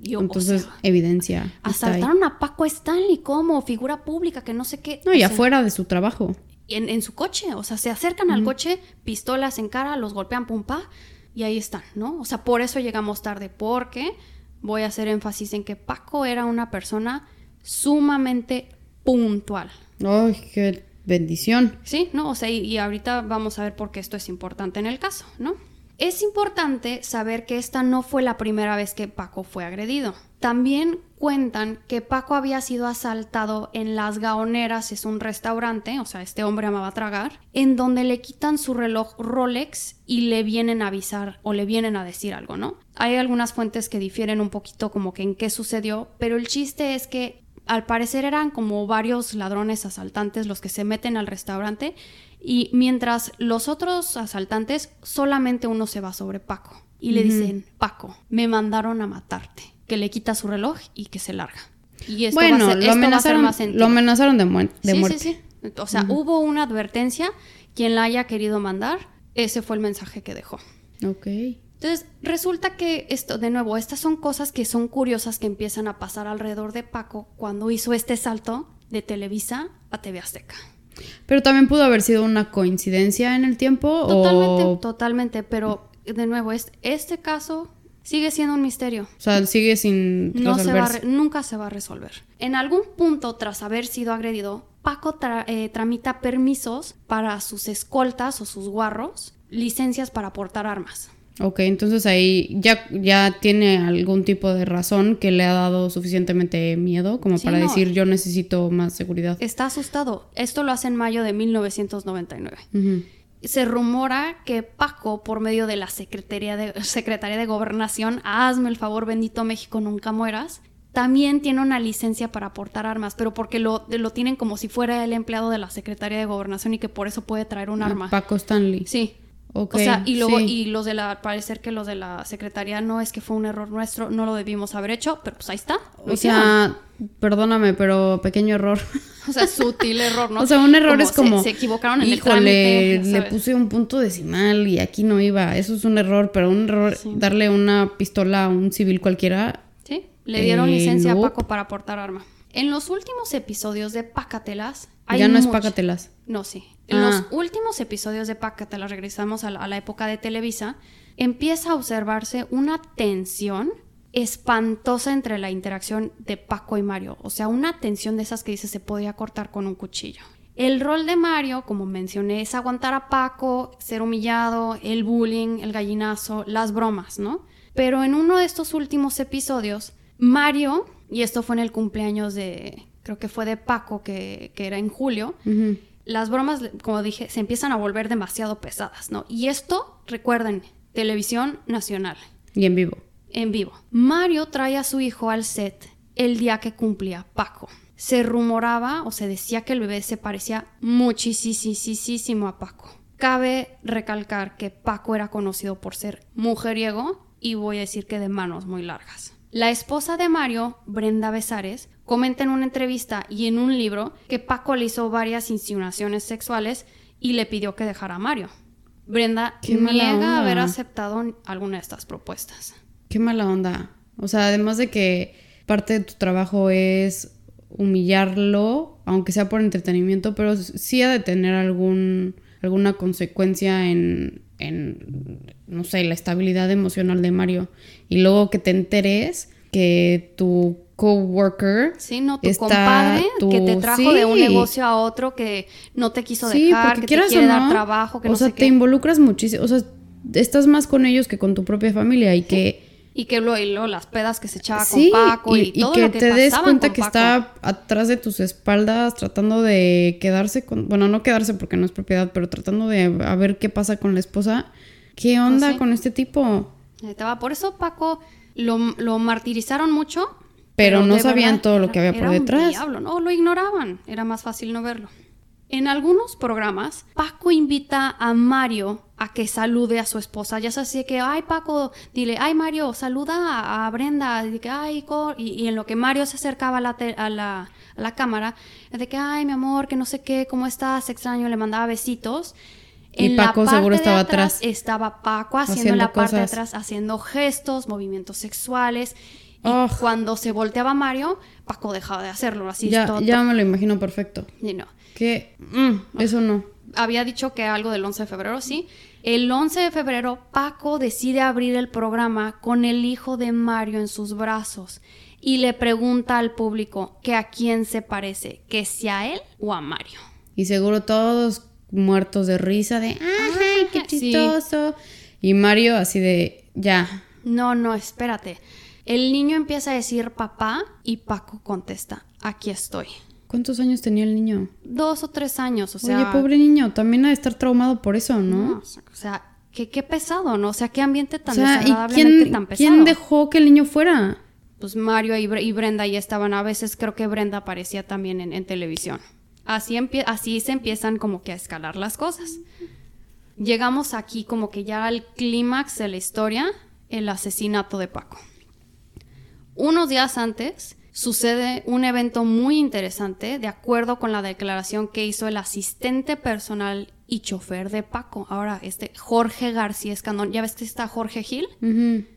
Yo, o Entonces, sea, evidencia. asaltaron a Paco Stanley como figura pública que no sé qué. No, o y sea, afuera de su trabajo. En, en su coche, o sea, se acercan al coche, pistolas en cara, los golpean, pum, pa, y ahí están, ¿no? O sea, por eso llegamos tarde, porque voy a hacer énfasis en que Paco era una persona sumamente puntual. Ay, qué bendición. Sí, ¿no? O sea, y, y ahorita vamos a ver por qué esto es importante en el caso, ¿no? Es importante saber que esta no fue la primera vez que Paco fue agredido. También cuentan que Paco había sido asaltado en Las Gaoneras, es un restaurante, o sea, este hombre amaba tragar, en donde le quitan su reloj Rolex y le vienen a avisar o le vienen a decir algo, ¿no? Hay algunas fuentes que difieren un poquito como que en qué sucedió, pero el chiste es que al parecer eran como varios ladrones asaltantes los que se meten al restaurante y mientras los otros asaltantes solamente uno se va sobre Paco y le dicen, Paco, me mandaron a matarte, que le quita su reloj y que se larga. Y esto va a bueno, ser- lo, esto va a ser amenazaron, más lo amenazaron de, muer- de Sí, muerte. sí, sí. O sea, hubo una advertencia, quien la haya querido mandar, ese fue el mensaje que dejó. Ok. Entonces, resulta que esto, de nuevo, estas son cosas que son curiosas que empiezan a pasar alrededor de Paco cuando hizo este salto de Televisa a TV Azteca. Pero también pudo haber sido una coincidencia en el tiempo Totalmente, o... totalmente, pero de nuevo, es, este caso sigue siendo un misterio. O sea, sigue sin No se va nunca se va a resolver. En algún punto, tras haber sido agredido, Paco tra- eh, tramita permisos para sus escoltas o sus guarros, licencias para portar armas. Ok, entonces ahí ya, ya tiene algún tipo de razón que le ha dado suficientemente miedo como Sí, para no. decir yo necesito más seguridad. Está asustado. Esto lo hace en mayo de 1999. Ujú. Se rumora que Paco, por medio de la Secretaría de, Secretaría de Gobernación, hazme el favor, bendito México, nunca mueras, también tiene una licencia para portar armas, pero porque lo, lo tienen como si fuera el empleado de la Secretaría de Gobernación y que por eso puede traer un Ah, arma. Paco Stanley. Sí. O sea, y luego, sí. y los de la, parecer que los de la Secretaría no es que fue un error nuestro, no lo debimos haber hecho, pero pues ahí está. O hicieron. sea, perdóname, pero pequeño error. O sea, sutil error, ¿no? O sea, un error es como. Se, equivocaron en el "Híjole, trámite. le puse un punto decimal y aquí no iba. Eso es un error, pero un error, Sí. darle una pistola a un civil cualquiera. Sí, le dieron Eh, licencia a Paco para portar arma. En los últimos episodios de Pácatelas. hay ya no es pácatelas. No, sí. En Ah. los últimos episodios de Pácatelas, regresamos a la, a la época de Televisa, empieza a observarse una tensión espantosa entre la interacción de Paco y Mario. O sea, una tensión de esas que dice se podía cortar con un cuchillo. El rol de Mario, como mencioné, es aguantar a Paco, ser humillado, el bullying, el gallinazo, las bromas, ¿no? Pero en uno de estos últimos episodios, Mario, y esto fue en el cumpleaños de, creo que fue de Paco, que, que era en julio. Las bromas, como dije, se empiezan a volver demasiado pesadas, ¿no? Y esto, recuerden, televisión nacional, Y en vivo. en vivo. Mario trae a su hijo al set el día que cumplía Paco. Se rumoraba o se decía que el bebé se parecía muchísimo a Paco. Cabe recalcar que Paco era conocido por ser mujeriego y voy a decir que de manos muy largas. La esposa de Mario, Brenda Besares, comenta en una entrevista y en un libro que Paco le hizo varias insinuaciones sexuales y le pidió que dejara a Mario. Brenda Qué niega haber aceptado alguna de estas propuestas. Qué mala onda. O sea, además de que parte de tu trabajo es humillarlo, aunque sea por entretenimiento, pero sí ha de tener algún, alguna consecuencia en, en, no sé, la estabilidad emocional de Mario. Y luego que te enteres que tu coworker Sí, no, tu está compadre tu- que te trajo de un negocio a otro que no te quiso Sí, dejar, que te quiere dar trabajo, que o no sea, sé te involucras muchísimo, o sea, estás más con ellos que con tu propia familia y que Y que luego, y luego las pedas que se echaba sí, con Paco y, y, y todo que lo que te des cuenta que Paco. está atrás de tus espaldas tratando de quedarse con, bueno, no quedarse porque no es propiedad, pero tratando de a ver qué pasa con la esposa. ¿Qué onda Pues sí. con este tipo? Por eso Paco lo, lo martirizaron mucho. Pero no sabían verdad todo lo que había por era un detrás. diablo, no, lo ignoraban. Era más fácil no verlo. En algunos programas, Paco invita a Mario a que salude a su esposa. Ya sabes, así que, ay, Paco, dile, ay, Mario, saluda a, Brenda. Y, que, ay, Cor-". y, y en lo que Mario se acercaba a la, a la, a la cámara, de que, ay, mi amor, que no sé qué, ¿cómo estás? Extraño, le mandaba besitos. Y la Paco parte seguro de estaba atrás. Estaba Paco haciendo, Haciendo la parte de atrás, haciendo gestos, movimientos sexuales. Y cuando se volteaba Mario, Paco dejaba de hacerlo. Así ya, todo- ya me lo imagino perfecto. y no. Que mm, eso no. Había dicho que algo del 11 de febrero, sí. El 11 de febrero, Paco decide abrir el programa con el hijo de Mario en sus brazos y le pregunta al público que a quién se parece, que si a él o a Mario. Y seguro todos muertos de risa de, ay, qué sí. chistoso. Y Mario así de, ya, No, no, espérate. El niño empieza a decir papá y Paco contesta, aquí estoy. ¿Cuántos años tenía el niño? Dos o tres años, o sea... Oye, pobre niño, también ha de estar traumado por eso, ¿no? no, o sea, qué, qué pesado, ¿no? O sea, qué ambiente o tan sea, ¿y quién, tan pesado. quién dejó que el niño fuera? Pues Mario y, Bre- y Brenda ya estaban, a veces creo que Brenda aparecía también en, en televisión. Así, así se empiezan como que a escalar las cosas. Llegamos aquí como que ya al clímax de la historia, el asesinato de Paco. Unos días antes sucede un evento muy interesante de acuerdo con la declaración que hizo el asistente personal y chofer de Paco. Ahora, este Jorge García Escandón. ¿Ya ves que está Jorge Gil?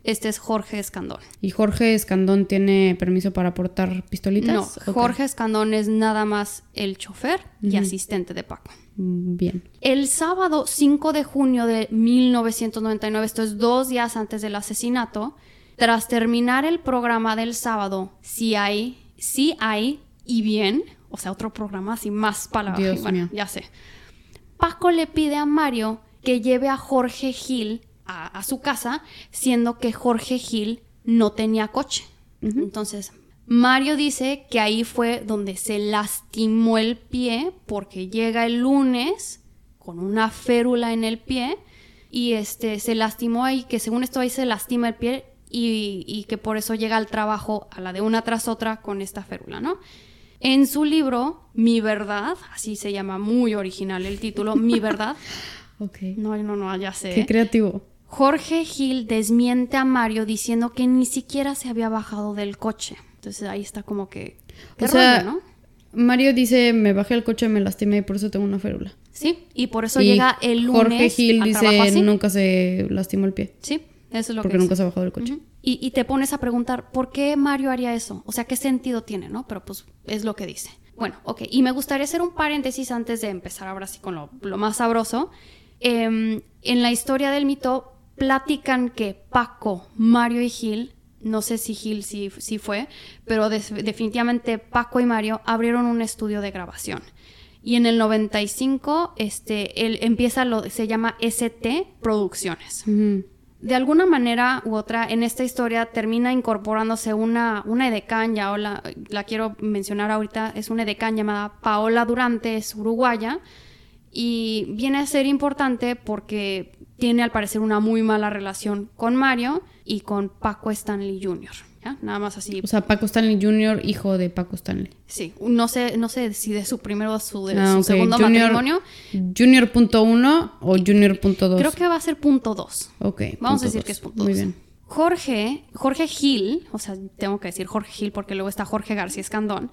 Este es Jorge Escandón. ¿Y Jorge Escandón tiene permiso para portar pistolitas? No. Jorge Escandón es nada más el chofer y asistente de Paco. Bien. El sábado 5 de junio de 1999, esto es dos días antes del asesinato, tras terminar el programa del sábado, sí hay, sí hay y bien, o sea, otro programa sin más palabras. Dios bueno, mío. ya sé. Paco le pide a Mario que lleve a Jorge Gil a, a su casa, siendo que Jorge Gil no tenía coche. Entonces, Mario dice que ahí fue donde se lastimó el pie porque llega el lunes con una férula en el pie y este se lastimó ahí, que según esto ahí se lastima el pie y, y que por eso llega al trabajo a la de una tras otra con esta férula, ¿no? En su libro, Mi Verdad, así se llama muy original el título, Mi Verdad. Ok. No, no, no, ya sé. Qué creativo. Jorge Gil desmiente a Mario diciendo que ni siquiera se había bajado del coche. Entonces ahí está como que... ¿qué O sea, no? Mario dice, me bajé el coche, me lastimé y por eso tengo una férula. Sí, y por eso y llega el lunes Jorge Gil al dice, así. nunca se lastimó el pie. Sí, eso es lo Porque que nunca se ha bajado del coche. Y, y te pones a preguntar, ¿por qué Mario haría eso? O sea, ¿qué sentido tiene, no? Pero pues es lo que dice. Bueno, ok. Y me gustaría hacer un paréntesis antes de empezar ahora sí con lo, lo más sabroso. Em, en la historia del mito platican que Paco, Mario y Gil, no sé si Gil sí, sí fue, pero definitivamente Paco y Mario abrieron un estudio de grabación. Y en el 95, este, él empieza lo se llama ST Producciones. De alguna manera u otra, en esta historia termina incorporándose una, una edecán, ya la, la quiero mencionar ahorita, es una edecán llamada Paola Durante, es uruguaya, y viene a ser importante porque tiene al parecer una muy mala relación con Mario y con Paco Stanley Jr. Nada más así. O sea, Paco Stanley Jr., hijo de Paco Stanley. Sí, no sé, no sé si de su primero o su, de, ah, su segundo matrimonio. ¿Junior punto uno o Junior punto dos? Creo que va a ser punto dos. Ok. Vamos a decir que es punto Muy bien. Jorge, Jorge Gil, o sea, tengo que decir Jorge Gil porque luego está Jorge García Escandón.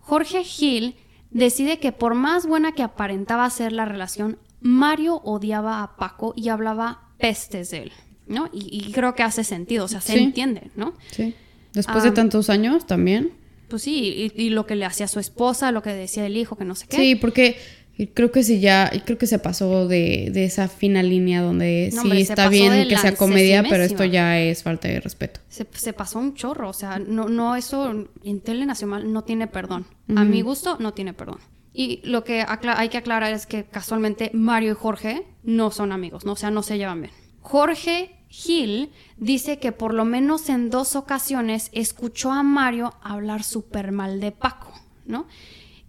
Jorge Gil decide que por más buena que aparentaba ser la relación, Mario odiaba a Paco y hablaba pestes de él, ¿no? Y, creo que hace sentido, o sea, se entiende, ¿no? Sí. Después de tantos años también. Pues sí, y, lo que le hacía a su esposa, lo que decía el hijo, que no sé qué. Sí, porque creo que sí ya, creo que se pasó de, esa fina línea donde sí está bien que sea comedia, pero esto ya es falta de respeto. Se, pasó un chorro, o sea, no, no, eso en Tele Nacional no tiene perdón. A mi gusto, no tiene perdón. Y lo que hay que aclarar es que casualmente Mario y Jorge no son amigos, ¿no? o sea, no se llevan bien. Jorge Gil dice que por lo menos en dos ocasiones escuchó a Mario hablar súper mal de Paco, ¿no?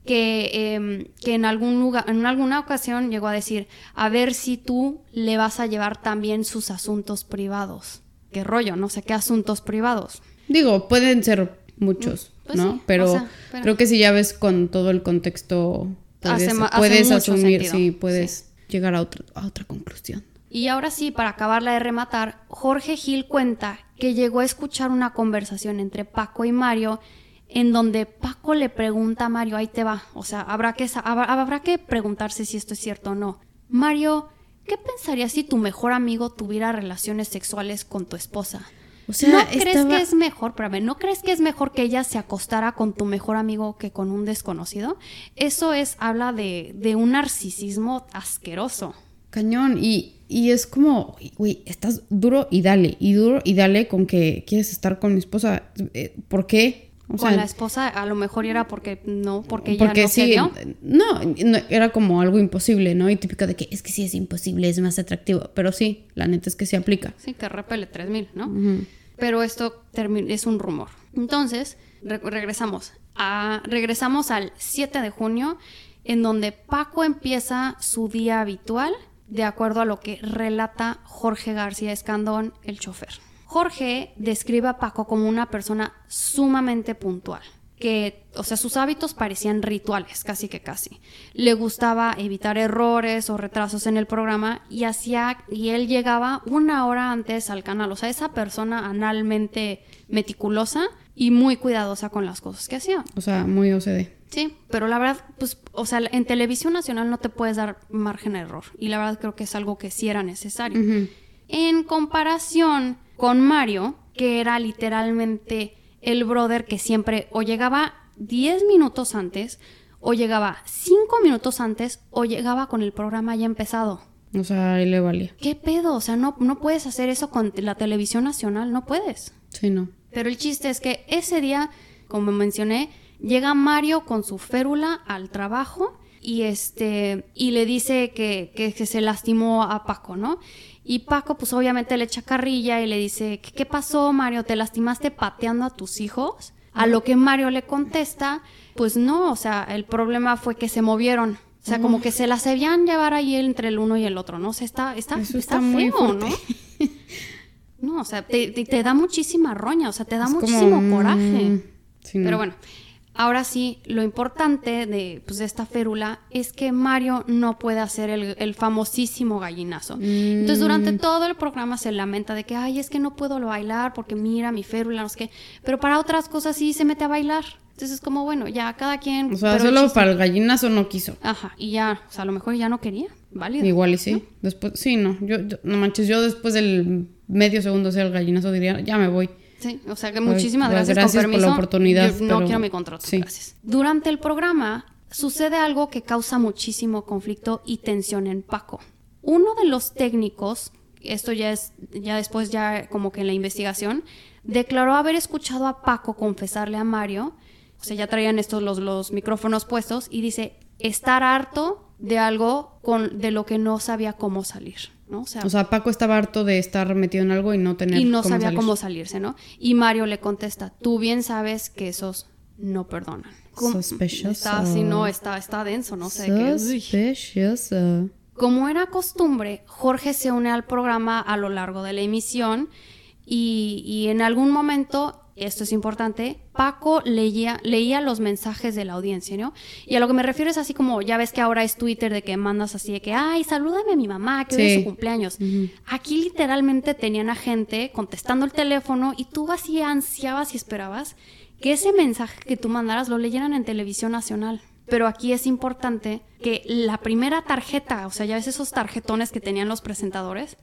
Que, em, que en, algún lugar, en alguna ocasión llegó a decir, a ver si tú le vas a llevar también sus asuntos privados. Qué rollo, no sé qué asuntos privados. Digo, pueden ser muchos, mm, pues ¿no? pero, creo que si ya ves con todo el contexto, puedes, asumir, si puedes llegar a otra, a otra conclusión. Y ahora sí, para acabarla de rematar, Jorge Gil cuenta que llegó a escuchar una conversación entre Paco y Mario en donde Paco le pregunta a Mario, ahí te va, o sea, habrá que, habrá que preguntarse si esto es cierto o no. Mario, ¿qué pensarías si tu mejor amigo tuviera relaciones sexuales con tu esposa? O sea, ¿No crees que es mejor, espérame, ¿no crees que es mejor que ella se acostara con tu mejor amigo que con un desconocido? Eso es, habla de, de un narcisismo asqueroso. Cañón, y, y es como, güey, estás duro y dale, y duro y dale con que quieres estar con mi esposa. Eh, ¿Por qué? con la esposa a lo mejor era porque no, porque porque no sí, No, no, era como algo imposible, ¿no? Y típico de que es que sí es imposible, es más atractivo. Pero sí, la neta es que se aplica. Sí, que repele 3000, ¿no? Pero esto es un rumor. Entonces, regresamos. A, regresamos al 7 de junio, en donde Paco empieza su día habitual de acuerdo a lo que relata Jorge García Escandón, el chofer. Jorge describe a Paco como una persona sumamente puntual, que, o sea, sus hábitos parecían rituales, casi que casi. Le gustaba evitar errores o retrasos en el programa y hacía, y él llegaba una hora antes al canal, o sea, esa persona analmente meticulosa y muy cuidadosa con las cosas que hacía. O sea, muy OCD. Sí, pero la verdad, pues, o sea, en televisión nacional no te puedes dar margen de error. Y la verdad creo que es algo que sí era necesario. En comparación con Mario, que era literalmente el brother que siempre o llegaba 10 minutos antes, o llegaba 5 minutos antes, o llegaba con el programa ya empezado. O sea, ahí le valía. ¿Qué pedo? O sea, no, no puedes hacer eso con la televisión nacional, no puedes. Sí, no. Pero el chiste es que ese día, como mencioné, Llega Mario con su férula al trabajo y este y le dice que, que, se lastimó a Paco, ¿no? Y Paco pues obviamente le echa carrilla y le dice, ¿qué pasó Mario? ¿Te lastimaste pateando a tus hijos? A lo que Mario le contesta, pues no, o sea, el problema fue que se movieron. O sea, como que se las debían llevar ahí entre el uno y el otro, ¿no? O sea, está, está, está, feo, ¿no? no, o sea, te, da muchísima roña, o sea, te da muchísimo coraje. Mm, Pero bueno, Ahora sí, lo importante de, pues, esta férula es que Mario no puede hacer el, famosísimo gallinazo. Entonces, durante mm. todo el programa se lamenta de que, ay, es que no puedo bailar porque mira mi férula, no sé qué. Pero para otras cosas sí se mete a bailar. Entonces es como, bueno, ya cada quien... O sea, solo para el gallinazo no quiso. Ajá, y ya, o sea, a lo mejor ya no quería, válido. Igual y sí. Después, sí, no, yo, no manches, yo después del medio segundo hacer el gallinazo diría, ya me voy. Sí, o sea que muchísimas pues, gracias, gracias por la oportunidad. no quiero mi contrato, gracias. Durante el programa sucede algo que causa muchísimo conflicto y tensión en Paco. Uno de los técnicos, esto ya es ya después ya como que en la investigación, declaró haber escuchado a Paco confesarle a Mario, o sea, ya traían estos los, los micrófonos puestos y dice, estar harto de algo con, de lo que no sabía cómo salir, ¿no? O sea, Paco estaba harto de estar metido en algo y no tener Y no sabía cómo salirse, ¿no? Y Mario le contesta, tú bien sabes que esos no perdonan. Sospechoso. Está así, no, está, está denso, no sé Sospechoso. Como era costumbre, Jorge se une al programa a lo largo de la emisión y, y en algún momento esto es importante, Paco leía, leía los mensajes de la audiencia, ¿no? Y a lo que me refiero es así como, ya ves que ahora es Twitter de que mandas así de que, ay, salúdame a mi mamá, que hoy es su cumpleaños. Aquí literalmente tenían a gente contestando el teléfono y tú así ansiabas y esperabas que ese mensaje que tú mandaras lo leyeran en televisión nacional. Pero aquí es importante que la primera tarjeta, o sea, ya ves esos tarjetones que tenían los presentadores,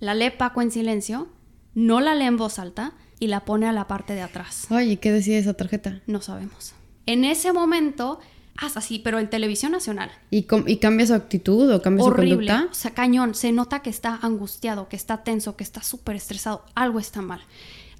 la lee Paco en silencio, no la lee en voz alta, y la pone a la parte de atrás. Oye, ¿qué decía esa tarjeta? No sabemos. En ese momento, hasta así, pero en televisión nacional. ¿Y, ¿Y cambia su actitud o cambia Horrible. su conducta? O sea, cañón. Se nota que está angustiado, que está tenso, que está súper estresado. Algo está mal.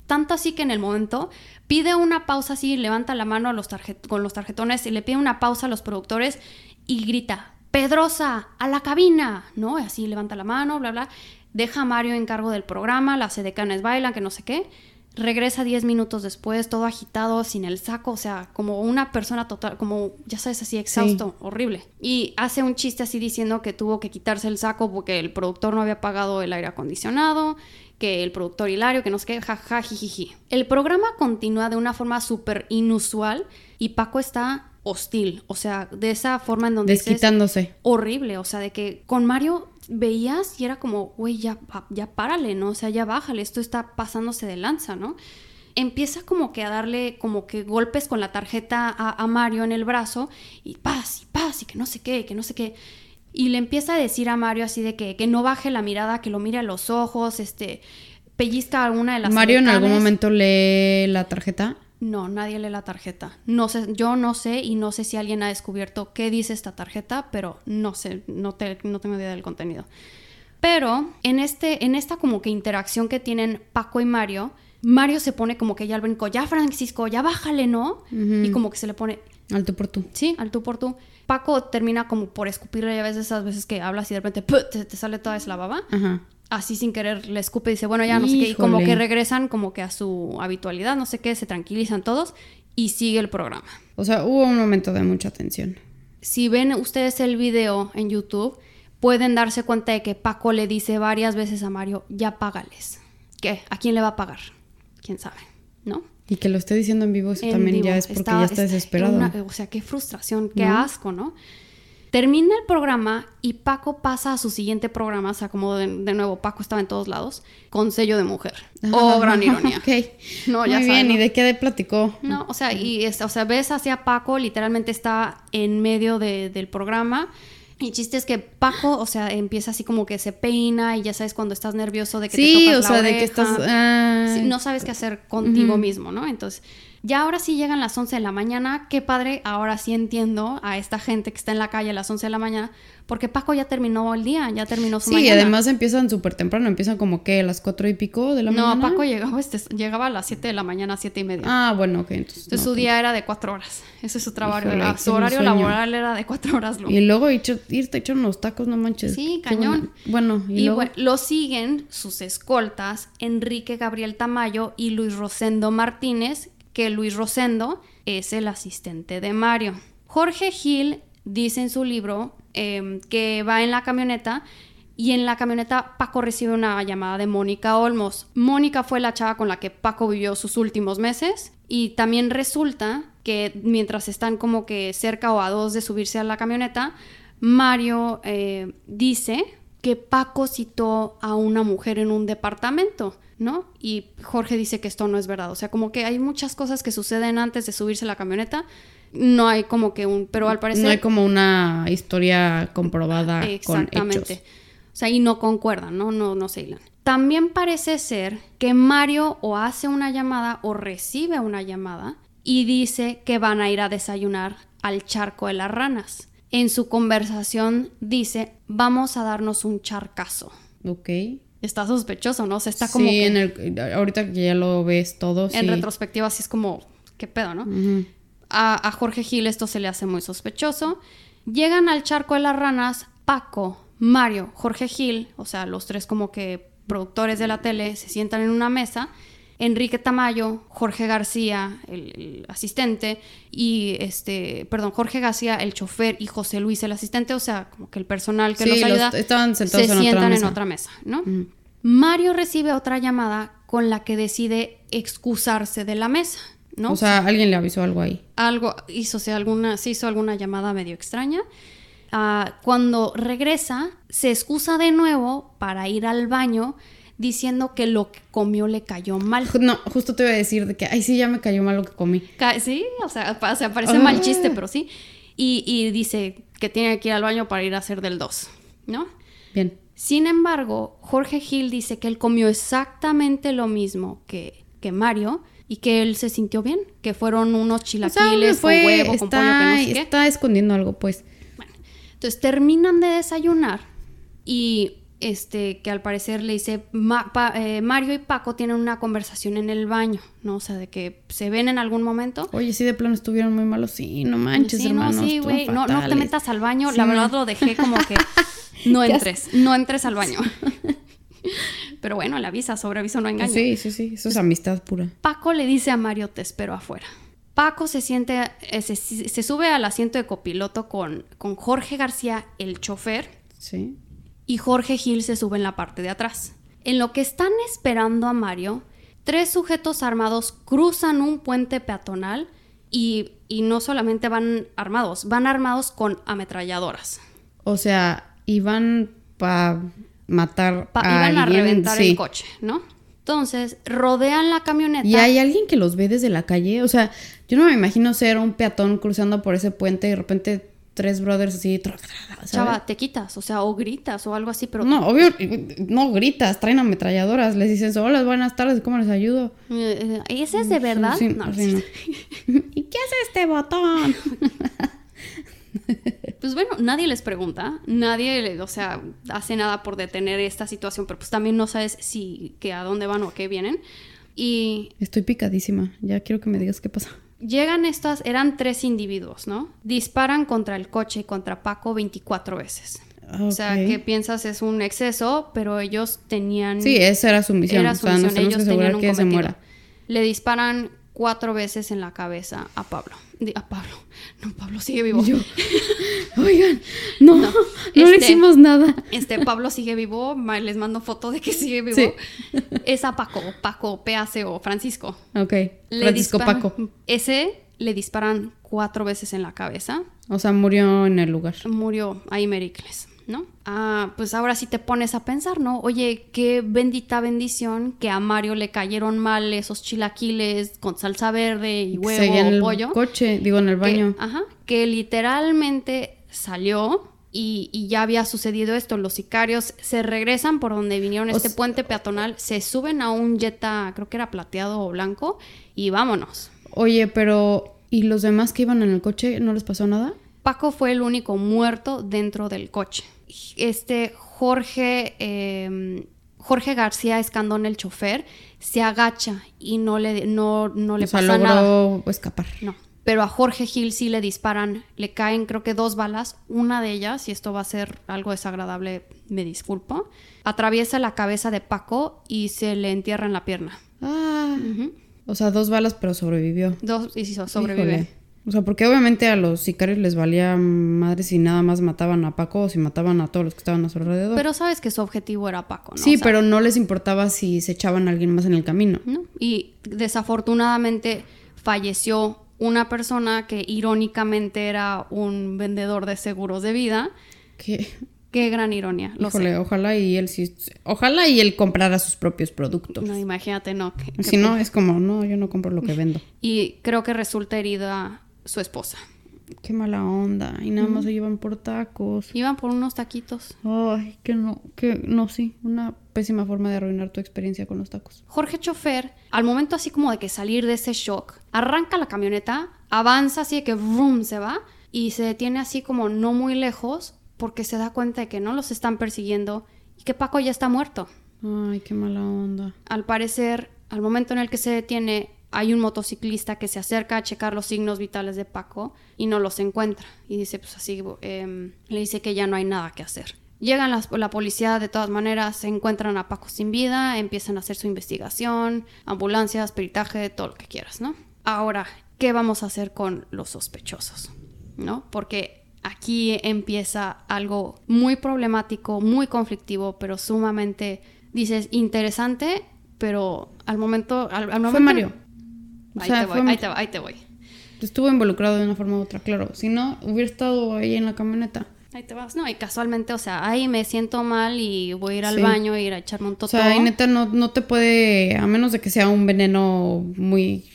Tanto así que en el momento pide una pausa así, levanta la mano a los con los tarjetones y le pide una pausa a los productores y grita, Pedrosa, a la cabina, ¿no? Así levanta la mano, bla, bla. Deja a Mario en cargo del programa, las edecanes bailan, que no sé qué regresa 10 minutos después, todo agitado, sin el saco, o sea, como una persona total, como, ya sabes, así exhausto, horrible. Y hace un chiste así diciendo que tuvo que quitarse el saco porque el productor no había pagado el aire acondicionado, que el productor Hilario, que no sé qué, jaja, jijiji. El programa continúa de una forma súper inusual y Paco está hostil, o sea, de esa forma en donde... Desquitándose. horrible, o sea, de que con Mario veías y era como, güey, ya, ya párale, ¿no? O sea, ya bájale, esto está pasándose de lanza, ¿no? Empieza como que a darle como que golpes con la tarjeta a, Mario en el brazo y paz, y paz, y que no sé qué, que no sé qué. Y le empieza a decir a Mario así de que, que no baje la mirada, que lo mire a los ojos, este, pellizca alguna de las... Mario en algún momento lee la tarjeta. No, nadie lee la tarjeta. No sé, yo no sé y no sé si alguien ha descubierto qué dice esta tarjeta, pero no sé, no, te, no tengo idea del contenido. Pero en, este, en esta como que interacción que tienen Paco y Mario, Mario se pone como que ya al brinco, ya Francisco, ya bájale, ¿no? Y como que se le pone... Al tú por tú. Sí, al tú por tú. Paco termina como por escupirle ya veces esas veces que hablas y de repente te, te, sale toda esa la baba. Ajá así sin querer le escupe y dice, bueno, ya no sé qué, y como que regresan como que a su habitualidad, no sé qué, se tranquilizan todos y sigue el programa. O sea, hubo un momento de mucha tensión. Si ven ustedes el video en YouTube, pueden darse cuenta de que Paco le dice varias veces a Mario, ya págales. ¿Qué? ¿A quién le va a pagar? ¿Quién sabe? ¿No? Y que lo esté diciendo en vivo, eso también ya es porque ya está desesperado. o sea, qué frustración, qué asco, ¿no? Termina el programa y Paco pasa a su siguiente programa, o sea, como de, nuevo, Paco estaba en todos lados, con sello de mujer. Oh, gran ironía. ok. No, ya Muy bien, ¿y de qué platicó? No, o sea, y o sea, ves hacia Paco, literalmente está en medio del programa. Y chiste es que Paco, o sea, empieza así como que se peina y ya sabes cuando estás nervioso de que te tocas o sea, de que estás... no sabes qué hacer contigo mismo, ¿no? Entonces ya ahora sí llegan las 11 de la mañana, qué padre, ahora sí entiendo a esta gente que está en la calle a las 11 de la mañana, porque Paco ya terminó el día, ya terminó su sí, mañana. Sí, además empiezan súper temprano, empiezan como que a las 4 y pico de la mañana. No, Paco llegaba, este, llegaba a las 7 de la mañana, 7 y media. Ah, bueno, ok, entonces. su día era de 4 horas, ese es su trabajo, su horario laboral era de 4 horas. Y luego irte echar unos tacos, no manches. Sí, cañón. Bueno, y, bueno, lo siguen sus escoltas, Enrique Gabriel Tamayo y Luis Rosendo Martínez, que Luis Rosendo es el asistente de Mario. Jorge Gil dice en su libro em, que va en la camioneta y en la camioneta Paco recibe una llamada de Mónica Olmos. Mónica fue la chava con la que Paco vivió sus últimos meses y también resulta que mientras están como que cerca o a dos de subirse a la camioneta, Mario eh, dice que Paco citó a una mujer en un departamento. ¿No? Y Jorge dice que esto no es verdad. O sea, como que hay muchas cosas que suceden antes de subirse a la camioneta. No hay como que un, pero al parecer... No hay como una historia comprobada Exactamente. con hechos. O sea, y no concuerdan, ¿no? No, no se hilan. También parece ser que Mario o hace una llamada o recibe una llamada y dice que van a ir a desayunar al charco de las ranas. En su conversación dice, vamos a darnos un charcazo. Ok está sospechoso, ¿no? O sea, está como. Sí, en el, ahorita que ya lo ves todo. En retrospectiva, sí es como, ¿qué pedo, no? a, Jorge Gil esto se le hace muy sospechoso. Llegan al charco de las ranas Paco, Mario, Jorge Gil, o sea, los tres como que productores de la tele, se sientan en una mesa. Enrique Tamayo, Jorge García, el, el asistente, y este, perdón, Jorge García, el chofer, y José Luis, el asistente, o sea, como que el personal que Sí, los los- ayuda, estaban sentados se en otra sientan en mesa. otra mesa, ¿no? Mm. Mario recibe otra llamada con la que decide excusarse de la mesa, ¿no? O sea, alguien le avisó algo ahí. algo hizo, o sea, alguna, se hizo alguna llamada medio extraña. Ah, cuando regresa, se excusa de nuevo para ir al baño diciendo que lo que comió le cayó mal. No, justo te iba a decir de que, ay, sí, ya me cayó mal lo que comí. Ca- Sí, o sea, pa- o sea, parece mal Ah. chiste, pero sí. Y, y dice que tiene que ir al baño para ir a hacer del 2, ¿no? Bien. Sin embargo, Jorge Gil dice que él comió exactamente lo mismo que, que Mario y que él se sintió bien, que fueron unos O sea, chilaquiles fue, con huevo, con pollo, que no sé qué. está escondiendo algo, pues. Bueno, entonces terminan de desayunar y este que al parecer le dice Ma- Pa- eh, Mario y Paco tienen una conversación en el baño, ¿no? O sea, de que se ven en algún momento. Oye, sí, de plano estuvieron muy malos. Sí, no manches, sí, hermano. no, sí, güey, no, no te metas al baño. Sí, la no. verdad lo dejé como que no ¿Qué entres, no entres al baño. Pero bueno, le avisa, sobre aviso no engaña. Sí, sí, sí. Eso es amistad pura. Paco le dice a Mario, te espero afuera. Paco se siente, eh, se, se sube al asiento de copiloto con, con Jorge García, el chofer, Sí. y Jorge Gil se sube en la parte de atrás. En lo que están esperando a Mario, tres sujetos armados cruzan un puente peatonal y, y no solamente van armados, van armados con ametralladoras. O sea, iban para matar Pa- a iban a alguien, reventar sí. el coche, ¿no? Entonces, rodean la camioneta. ¿Y hay alguien que los ve desde la calle? O sea, yo no me imagino ser un peatón cruzando por ese puente y de repente tres brothers así. tra, tra, ¿sabes? Chava, te quitas, o sea, o gritas o algo así, pero No, obvio, no gritas, traen ametralladoras, les dices, hola, buenas tardes, ¿cómo les ayudo? Eh, eh, ¿Ese es de verdad? Sí, No, sí, no. ¿Y qué hace este botón? Pues bueno, nadie les pregunta, nadie, o sea, hace nada por detener esta situación, pero pues también no sabes si, que a dónde van o a qué vienen. Y Estoy picadísima, ya quiero que me digas qué pasa. llegan estas, eran tres individuos, ¿no? Disparan contra el coche y contra Paco 24 veces. O sea, que piensas es un exceso, pero ellos tenían... Sí, esa era su misión. Era o su nos que ellos asegurar tenían un que se muera. Le disparan cuatro veces en la cabeza a Pablo. A Pablo. No, Pablo sigue vivo. Yo, Oigan, no, no, le este- hicimos nada. Este Pablo sigue vivo, les mando foto de que sigue vivo. Sí. Es a Paco, Paco, PAC o Francisco. Ok, Le Francisco disparan- Paco. Ese le disparan cuatro veces en la cabeza. O sea, murió en el lugar. Murió ahí Mericles, ¿no? Ah, pues ahora sí te pones a pensar, ¿no? Oye, qué bendita bendición que a Mario le cayeron mal esos chilaquiles con salsa verde y huevo Seguía en o el pollo. coche, digo, en el que- baño. ajá, que literalmente salió y, y ya había sucedido esto. Los sicarios se regresan por donde vinieron O este puente peatonal, se suben a un Jetta, creo que era plateado o blanco, y vámonos. Oye, pero ¿y los demás que iban en el coche no les pasó nada? Paco fue el único muerto dentro del coche. Este Jorge, eh, Jorge García Escandón, el chofer, se agacha y no le, no, no le o sea, pasa logró nada. escapar. No. Pero a Jorge Gil sí le disparan, le caen creo que dos balas, una de ellas, y esto va a ser algo desagradable, me disculpo, atraviesa la cabeza de Paco y se le entierra en la pierna. Ah, o sea, dos balas, pero sobrevivió. Dos y so- sobrevive. Híjole. O sea, porque obviamente a los sicarios les valía madre si nada más mataban a Paco o si mataban a todos los que estaban a su alrededor. Pero sabes que su objetivo era Paco, ¿no? sí, O sea, pero no les importaba si se echaban a alguien más en el camino. ¿no? Y desafortunadamente falleció una persona que irónicamente era un vendedor de seguros de vida. Que, Qué gran ironía, lo sé. híjole, ojalá y él sí, ojalá y él comprara sus propios productos. No, imagínate, no. que- que- Si no, es como, no, yo no compro lo que vendo. Y creo que resulta herida su esposa. Qué mala onda. Y nada más se llevan por tacos. Iban por unos taquitos. Ay, que no, que no, sí. Una pésima forma de arruinar tu experiencia con los tacos. Jorge Chofer, al momento así como de que salir de ese shock, arranca la camioneta, avanza así de que vroom, se va y se detiene así como no muy lejos porque se da cuenta de que no los están persiguiendo y que Paco ya está muerto. Ay, qué mala onda. Al parecer, al momento en el que se detiene, hay un motociclista que se acerca a checar los signos vitales de Paco y no los encuentra. Y dice, pues así, em, le dice que ya no hay nada que hacer. Llegan las, la policía de todas maneras, se encuentran a Paco sin vida, empiezan a hacer su investigación, ambulancias, peritaje, todo lo que quieras, ¿no? Ahora, ¿qué vamos a hacer con los sospechosos? ¿No? Porque aquí empieza algo muy problemático, muy conflictivo, pero sumamente, dices, interesante, pero al momento... Al, momento fue Ahí, te voy, ahí, te, ahí te voy. Estuvo involucrado de una forma u otra, claro. Si no, hubiera estado ahí en la camioneta. Ahí te vas. No, y casualmente, o sea, ahí me siento mal y voy a ir al baño e ir a echarme un totó. O sea, ahí neta no, no te puede, a menos de que sea un veneno muy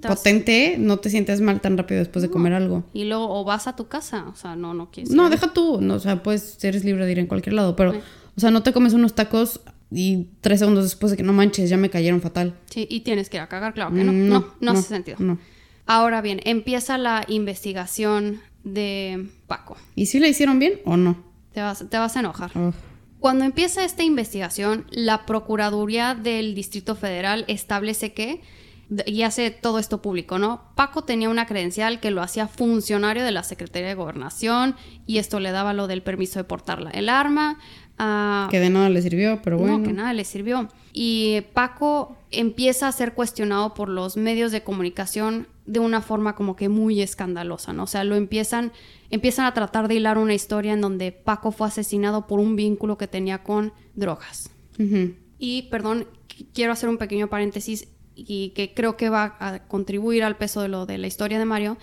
potente, no te sientes mal tan rápido después de comer algo. Y luego, o vas a tu casa, o sea, no, no quieres. No, deja tú, no, o sea, puedes, eres libre de ir en cualquier lado, pero, o sea, no te comes unos tacos y tres segundos después de que no manches, ya me cayeron fatal. Sí, y tienes que ir a cagar, claro que no. Mm, no, no, no hace sentido. No. Ahora bien, empieza la investigación de Paco. ¿Y si le hicieron bien o no? Te vas, te vas a enojar. Cuando empieza esta investigación, la Procuraduría del Distrito Federal establece que, y hace todo esto público, ¿no? Paco tenía una credencial que lo hacía funcionario de la Secretaría de Gobernación y esto le daba lo del permiso de portar el arma. Ah, que de nada le sirvió, pero bueno. No, que nada le sirvió. Y Paco empieza a ser cuestionado por los medios de comunicación de una forma como que muy escandalosa, ¿no? O sea, lo empiezan, empiezan a tratar de hilar una historia en donde Paco fue asesinado por un vínculo que tenía con drogas. Y, perdón, quiero hacer un pequeño paréntesis y que creo que va a contribuir al peso de lo de la historia de Mario.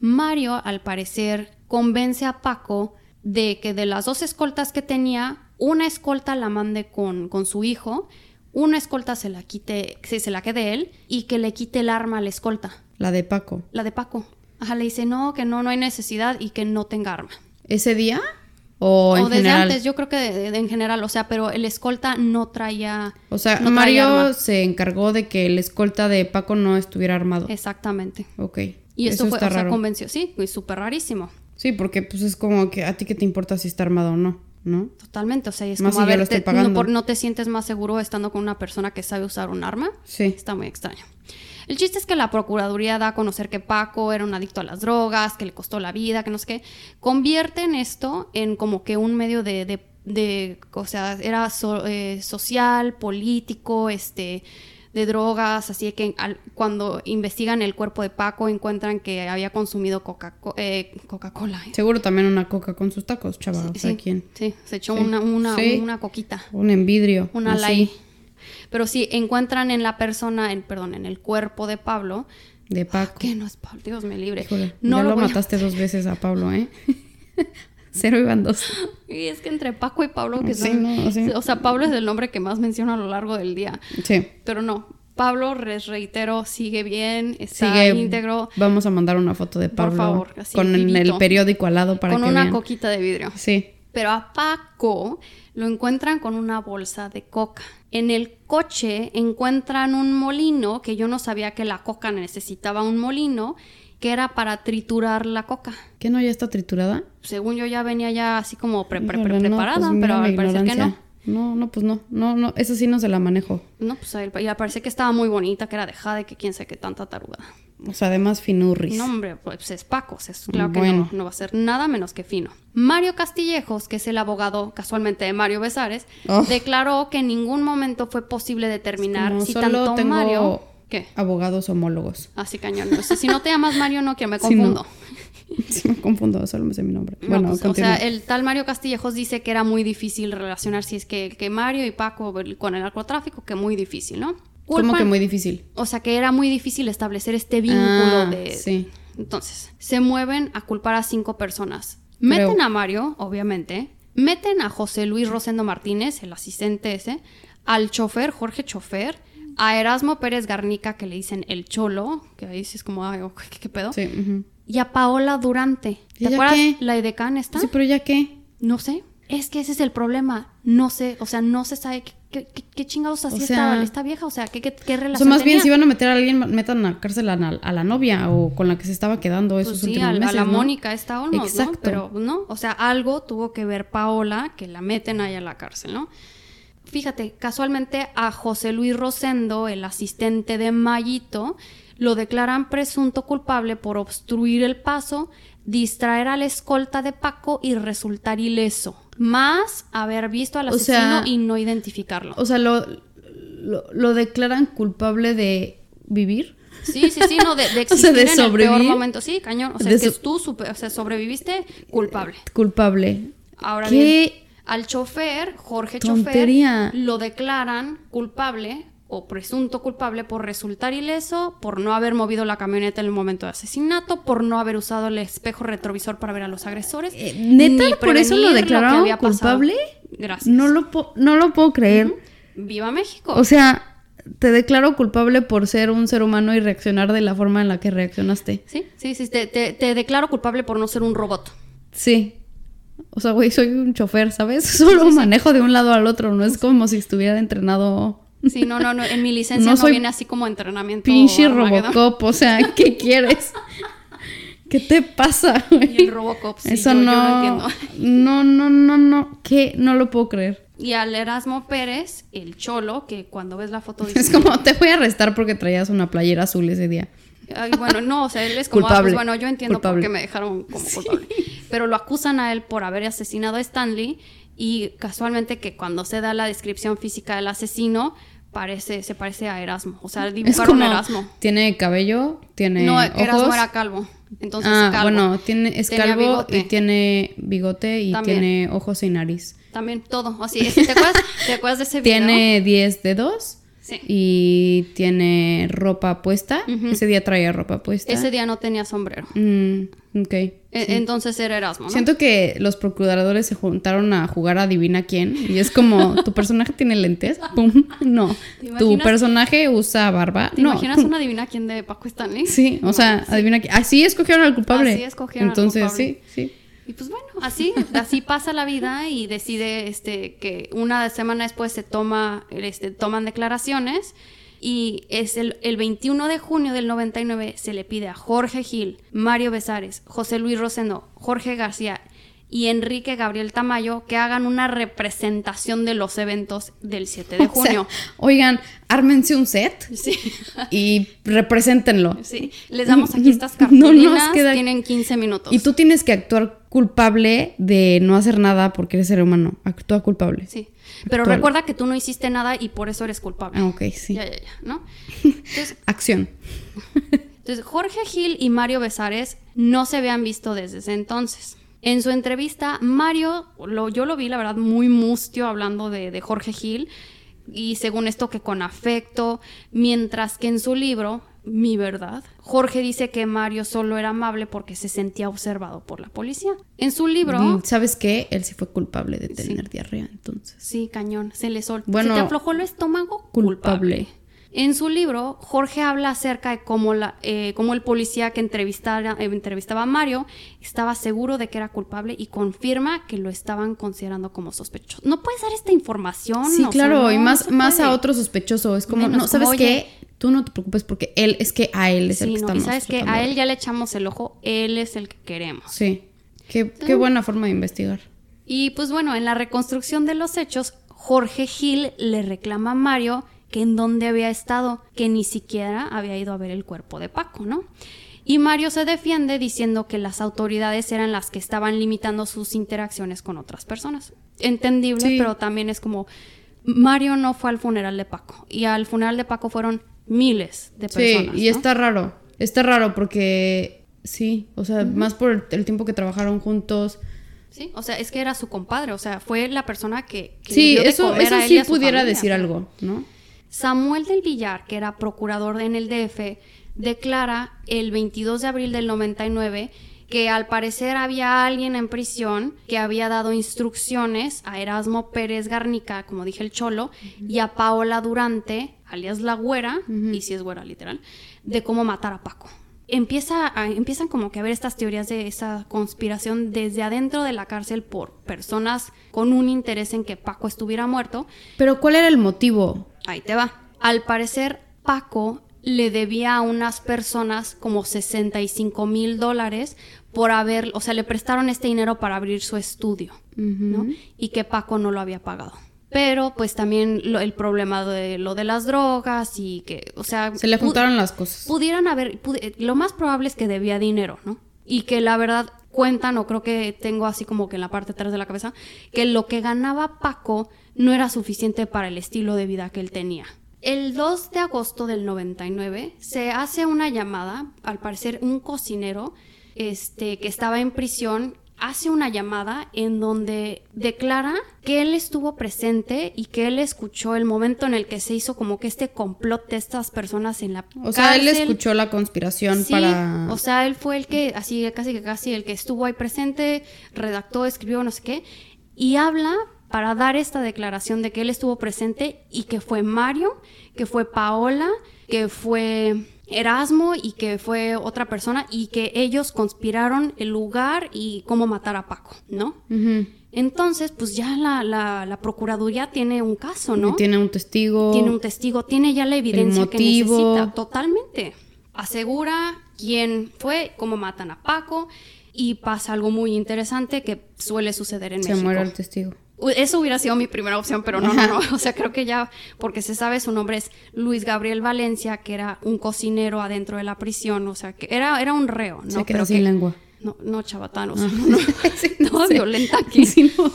Mario, al parecer, convence a Paco de que de las dos escoltas que tenía, una escolta la mande con, con su hijo, una escolta se la quite, se la quede él y que le quite el arma a la escolta. La de Paco. La de Paco. Ajá, le dice no, que no, no hay necesidad y que no tenga arma. ¿Ese día? ¿O, en desde antes, yo creo que en general, o sea, pero el escolta no traía. O sea, Mario se encargó de que el escolta de Paco no estuviera armado. Exactamente. Ok. Y esto fue, o sea, convenció, sí, fue súper rarísimo. Sí, porque pues es como que a ti qué te importa si está armado o no, ¿no? Totalmente, o sea, es como, a ver, no, no, te sientes más seguro estando con una persona que sabe usar un arma. Sí. Está muy extraño. El chiste es que la Procuraduría da a conocer que Paco era un adicto a las drogas, que le costó la vida, que no sé qué. Convierten esto en como que un medio de, de, o sea, era eh, social, político, este de drogas, así que cuando investigan el cuerpo de Paco encuentran que había consumido eh, Coca-Cola. Seguro también una coca con sus tacos, chaval. Sí, quién. sí, se echó Una, una, una, coquita. Un envidrio. Una ley. Pero sí, encuentran en la persona, en, perdón, en el cuerpo de Pablo. De Paco. que no es Pablo, Dios me libre. no ya lo, mataste dos veces a Pablo, ¿eh? Cero iban dos. Y es que entre Paco y Pablo, que son. O sea, Pablo es el nombre que más menciono a lo largo del día. Sí. Pero no. Pablo, les reitero, sigue bien, está íntegro. Vamos a mandar una foto de Pablo. Por favor, así, Con el periódico al lado para con que Con una coquita de vidrio. Sí. Pero a Paco lo encuentran con una bolsa de coca. En el coche encuentran un molino, que yo no sabía que la coca necesitaba un molino, que era para triturar la coca. ¿Que no ya está triturada? Según yo ya venía ya así como preparada, pues pero al parecer que no. No, no, pues no, no, no, eso sí no se la manejo. No, pues y parece que estaba muy bonita, que era de jade, que quién sabe qué tanta tarugada. O sea, además finurris. No, hombre, pues es Paco, es, claro que no, no va a ser nada menos que fino. Mario Castillejos, que es el abogado casualmente de Mario Besares, oh. declaró que en ningún momento fue posible determinar si tanto Mario... ¿Qué? Abogados homólogos. Así cañón. si no te llamas Mario, no, que me confundo. Sí, me confundo, solo me sé mi nombre. bueno, pues, o sea, el tal Mario Castillejos dice que era muy difícil relacionar si es que, que Mario y Paco con el narcotráfico, que muy difícil, ¿no? ¿Cómo que muy difícil? O sea, que era muy difícil establecer este vínculo ah, de... Sí. Entonces, se mueven a culpar a cinco personas. Meten a Mario, obviamente. Meten a José Luis Rosendo Martínez, el asistente ese. Al chofer, Jorge Chofer. A Erasmo Pérez Garnica, que le dicen el cholo. Que ahí sí es como, ay, ¿qué, pedo? Sí. Y a Paola Durante. ¿Te acuerdas? Qué? La edecán está. Sí, pero ya qué. No sé. Es que ese es el problema. No sé, o sea, no se sabe qué, qué, chingados así estaba esta vieja, o sea, qué, qué, qué relación. O sea, más bien si iban a meter a alguien, metan a cárcel a, la novia o con la que se estaba quedando esos pues últimos meses. A la Mónica esta Olmos, Exacto. ¿no? Pero no, o sea, algo tuvo que ver Paola que la meten ahí a la cárcel, ¿no? Fíjate, casualmente a José Luis Rosendo, el asistente de Mayito, lo declaran presunto culpable por obstruir el paso, distraer a la escolta de Paco y resultar ileso, más haber visto al O asesino sea- y no identificarlo. O sea, lo, lo, lo declaran culpable de vivir. Sí, sí, sí, no, de, de O sea, existir de en el peor momento. Sí, cañón. O sea, De que so- tú o sea, sobreviviste culpable. Culpable. Ahora ¿Qué? bien, al chofer, Jorge Tontería. Chofer, lo declaran culpable o presunto culpable por resultar ileso, por no haber movido la camioneta en el momento de asesinato, por no haber usado el espejo retrovisor para ver a los agresores. Eh, ¿neta? ¿Por eso lo declararon culpable? Gracias. No lo, po- no lo puedo creer. Viva México. O sea, te declaro culpable por ser un ser humano y reaccionar de la forma en la que reaccionaste. sí, sí, sí. Te, te- te declaro culpable por no ser un robot. Sí. O sea, güey, soy un chofer, ¿sabes? Solo sí, sí. manejo de un lado al otro. No es como si estuviera entrenado Sí, no, no, no. En mi licencia No no, soy viene así como entrenamiento. pinche. Robocop. O sea, ¿qué quieres? ¿Qué te pasa, Y güey? el Robocop, sí, Eso yo- yo no, entiendo. no, no, no, no. ¿Qué? No lo puedo creer. Y al Erasmo Pérez, el cholo, que cuando ves la foto dices, Es como, te voy a arrestar porque traías una playera azul ese día. Ay, bueno, no, o sea, él es como, ah, pues bueno, yo entiendo Culpable. por qué me dejaron como culpable. Pero lo acusan a él por haber asesinado a Stanley y casualmente que cuando se da la descripción física del asesino, parece, se parece a Erasmo. O sea, Es como, Erasmo. tiene cabello, tiene No, ojos. Erasmo era calvo. Entonces, ah, calvo. bueno, tiene, es Tenía calvo bigote. y tiene bigote y También. tiene ojos y nariz. También todo. Así, ¿te acuerdas, ¿te acuerdas de ese video? Tiene 10 dedos Sí. y tiene ropa puesta. Ese día traía ropa puesta. Ese día no tenía sombrero. Mm, ok. E- Entonces era Erasmo, ¿no? Siento que los procuradores se juntaron a jugar a adivina quién y es como, ¿tu personaje tiene lentes? Pum, no. ¿Te ¿Tu personaje usa barba? ¿Te no. imaginas una divina quién de Paco Stanley? Sí, o sea, adivina quién. Así escogieron al culpable. Así escogieron al Entonces, culpable. sí, sí. Y pues bueno, así, así pasa la vida y decide este que una semana después se toma, este, toman declaraciones y es el, el 21 de junio del 99 se le pide a Jorge Gil, Mario Besares, José Luis Rosendo, Jorge García y Enrique Gabriel Tamayo que hagan una representación de los eventos del 7 de O sea, junio. oigan, ármense un set Sí, y represéntenlo. sí, les damos aquí estas No nos cartulinas, queda- tienen 15 minutos. Y tú tienes que actuar culpable de no hacer nada porque eres ser humano. Actúa culpable. Sí, pero Actual. recuerda que tú no hiciste nada y por eso eres culpable. Ah, ok, sí. Ya, ya, ya, ¿no? Entonces, Acción. entonces, Jorge Gil y Mario Besares no se habían visto desde ese entonces. En su entrevista, Mario, lo, yo lo vi, la verdad, muy mustio hablando de, de Jorge Gil, y según esto que con afecto, mientras que en su libro, Mi Verdad, Jorge dice que Mario solo era amable porque se sentía observado por la policía. En su libro... Mm, ¿Sabes qué? Él sí fue culpable de Sí. tener diarrea, entonces. Sí, cañón. Se le soltó. Bueno, ¿Se te aflojó el estómago? culpable. En su libro, Jorge habla acerca de cómo, la, eh, cómo el policía que entrevistara- eh, entrevistaba a Mario estaba seguro de que era culpable y confirma que lo estaban considerando como sospechoso. No puedes dar esta información. Sí, o sea, claro, y no, más, no se más a otro sospechoso. Es como, Menos no, ¿sabes como, qué? Tú no te preocupes porque él, es que a él es el Sí, que no, estamos y sabes que a él ya le echamos el ojo, él es el que queremos. Sí. Qué, qué buena forma de investigar. Y pues bueno, en la reconstrucción de los hechos, Jorge Gil le reclama a Mario que en dónde había estado, que ni siquiera había ido a ver el cuerpo de Paco, ¿no? Y Mario se defiende diciendo que las autoridades eran las que estaban limitando sus interacciones con otras personas. Entendible, Sí. pero también es como Mario no fue al funeral de Paco y al funeral de Paco fueron miles de Sí, personas. y ¿no? está raro. Está raro porque sí, o sea, más por el, tiempo que trabajaron juntos. Sí, o sea, es que era su compadre, o sea, fue la persona que, que Sí, eso, eso y sí pudiera familia. decir algo, ¿no? Samuel del Villar, que era procurador en el DF, declara el 22 de abril del 99 que al parecer había alguien en prisión que había dado instrucciones a Erasmo Pérez Garnica, como dije el cholo, y a Paola Durante, alias la güera, y si es güera literal, de cómo matar a Paco. Empieza a- empiezan como que a ver estas teorías de esa conspiración desde adentro de la cárcel por personas con un interés en que Paco estuviera muerto, Pero ¿cuál era el motivo? Ahí te va. Al parecer, Paco le debía a unas personas como 65 mil dólares por haber, o sea, le prestaron este dinero para abrir su estudio, ¿no? Y que Paco no lo había pagado. pero pues también lo- el problema de lo de las drogas y que, o sea... Se le juntaron las cosas. pudieran haber, lo más probable es que debía dinero, ¿no? Y que la verdad cuentan, o creo que tengo así como que en la parte atrás de la cabeza, que lo que ganaba Paco no era suficiente para el estilo de vida que él tenía. El 2 de agosto del 99 se hace una llamada, al parecer un cocinero este, que estaba en prisión hace una llamada en donde declara que él estuvo presente y que él escuchó el momento en el que se hizo como que este complot de estas personas en la O sea, él escuchó la conspiración Sí, para... o sea, él fue el que, así casi que casi el que estuvo ahí presente, redactó, escribió, no sé qué, y habla para dar esta declaración de que él estuvo presente y que fue Mario, que fue Paola, que fue Erasmo y que fue otra persona y que ellos conspiraron el lugar y cómo matar a Paco, ¿no? Entonces, pues ya la, la, la Procuraduría tiene un caso, ¿no? Tiene un testigo. tiene un testigo, tiene ya la evidencia que motivo. necesita, totalmente. Asegura quién fue, cómo matan a Paco y pasa algo muy interesante que suele suceder en Se México. muere el testigo. Eso hubiera sido mi primera opción, pero no, no, no. O sea, creo que ya, porque se sabe, su nombre es Luis Gabriel Valencia, que era un cocinero adentro de la prisión, o sea, que era, era un reo, ¿no? Se Pero sin que- lengua. No, no, chabatán, o sea, no, no, Sí, no, sí. violenta aquí. Sí, no.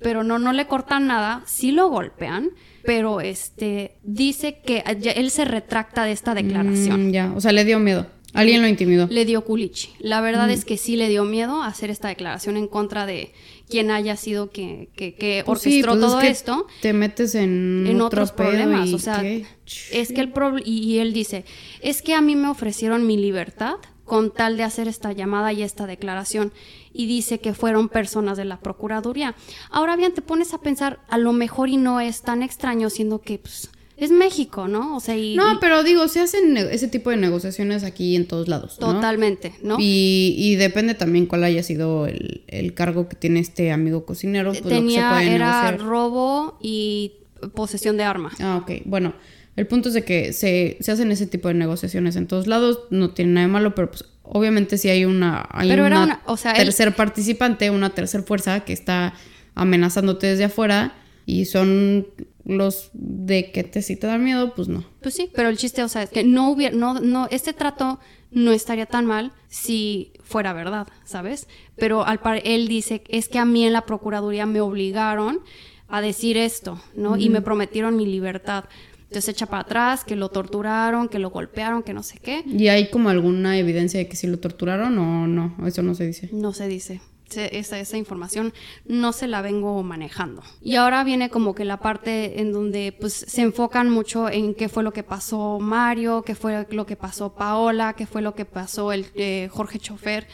Pero no, no le cortan nada, sí lo golpean, pero este dice que ya él se retracta de esta declaración. Mm, ya, o sea, le dio miedo. Alguien lo intimidó. Le dio culichi. La verdad es que sí le dio miedo hacer esta declaración en contra de quien haya sido que, que, que Pues sí, orquestó pues es todo que esto Te metes en, en otro otros problemas. y O sea, ¿qué? es que el problema, y y él dice, es que a mí me ofrecieron mi libertad con tal de hacer esta llamada y esta declaración. Y dice que fueron personas de la Procuraduría. Ahora bien, te pones a pensar, a lo mejor y no es tan extraño, siendo que pues, es México, ¿no? O sea, y, No, pero digo, se hacen ese tipo de negociaciones aquí en todos lados. ¿no? totalmente, ¿no? Y, y depende también cuál haya sido el, el cargo que tiene este amigo cocinero. Pues lo que se Tenía, puede era negociar. robo y posesión de arma. Ah, ok. Bueno, el punto es de que se, se hacen ese tipo de negociaciones en todos lados. No tiene nada de malo, pero pues obviamente si hay una, hay Pero era una una- o sea, él- tercer participante, una tercer fuerza que está amenazándote desde afuera y son los de que te sí te dan miedo, pues no. Pues sí, pero el chiste, o sea, es que no hubiera, no, no, este trato no estaría tan mal si fuera verdad, ¿sabes? Pero al par él dice, es que a mí en la Procuraduría me obligaron a decir esto, ¿no? Y me prometieron mi libertad. Entonces echa para atrás, que lo torturaron, que lo golpearon, que no sé qué. ¿Y hay como alguna evidencia de que sí lo torturaron o no? Eso no se dice. No se dice. Esa, esa información no se la vengo manejando. Y ahora viene como que la parte en donde pues se enfocan mucho en qué fue lo que pasó Mario, qué fue lo que pasó Paola, qué fue lo que pasó el eh, Jorge Chofer.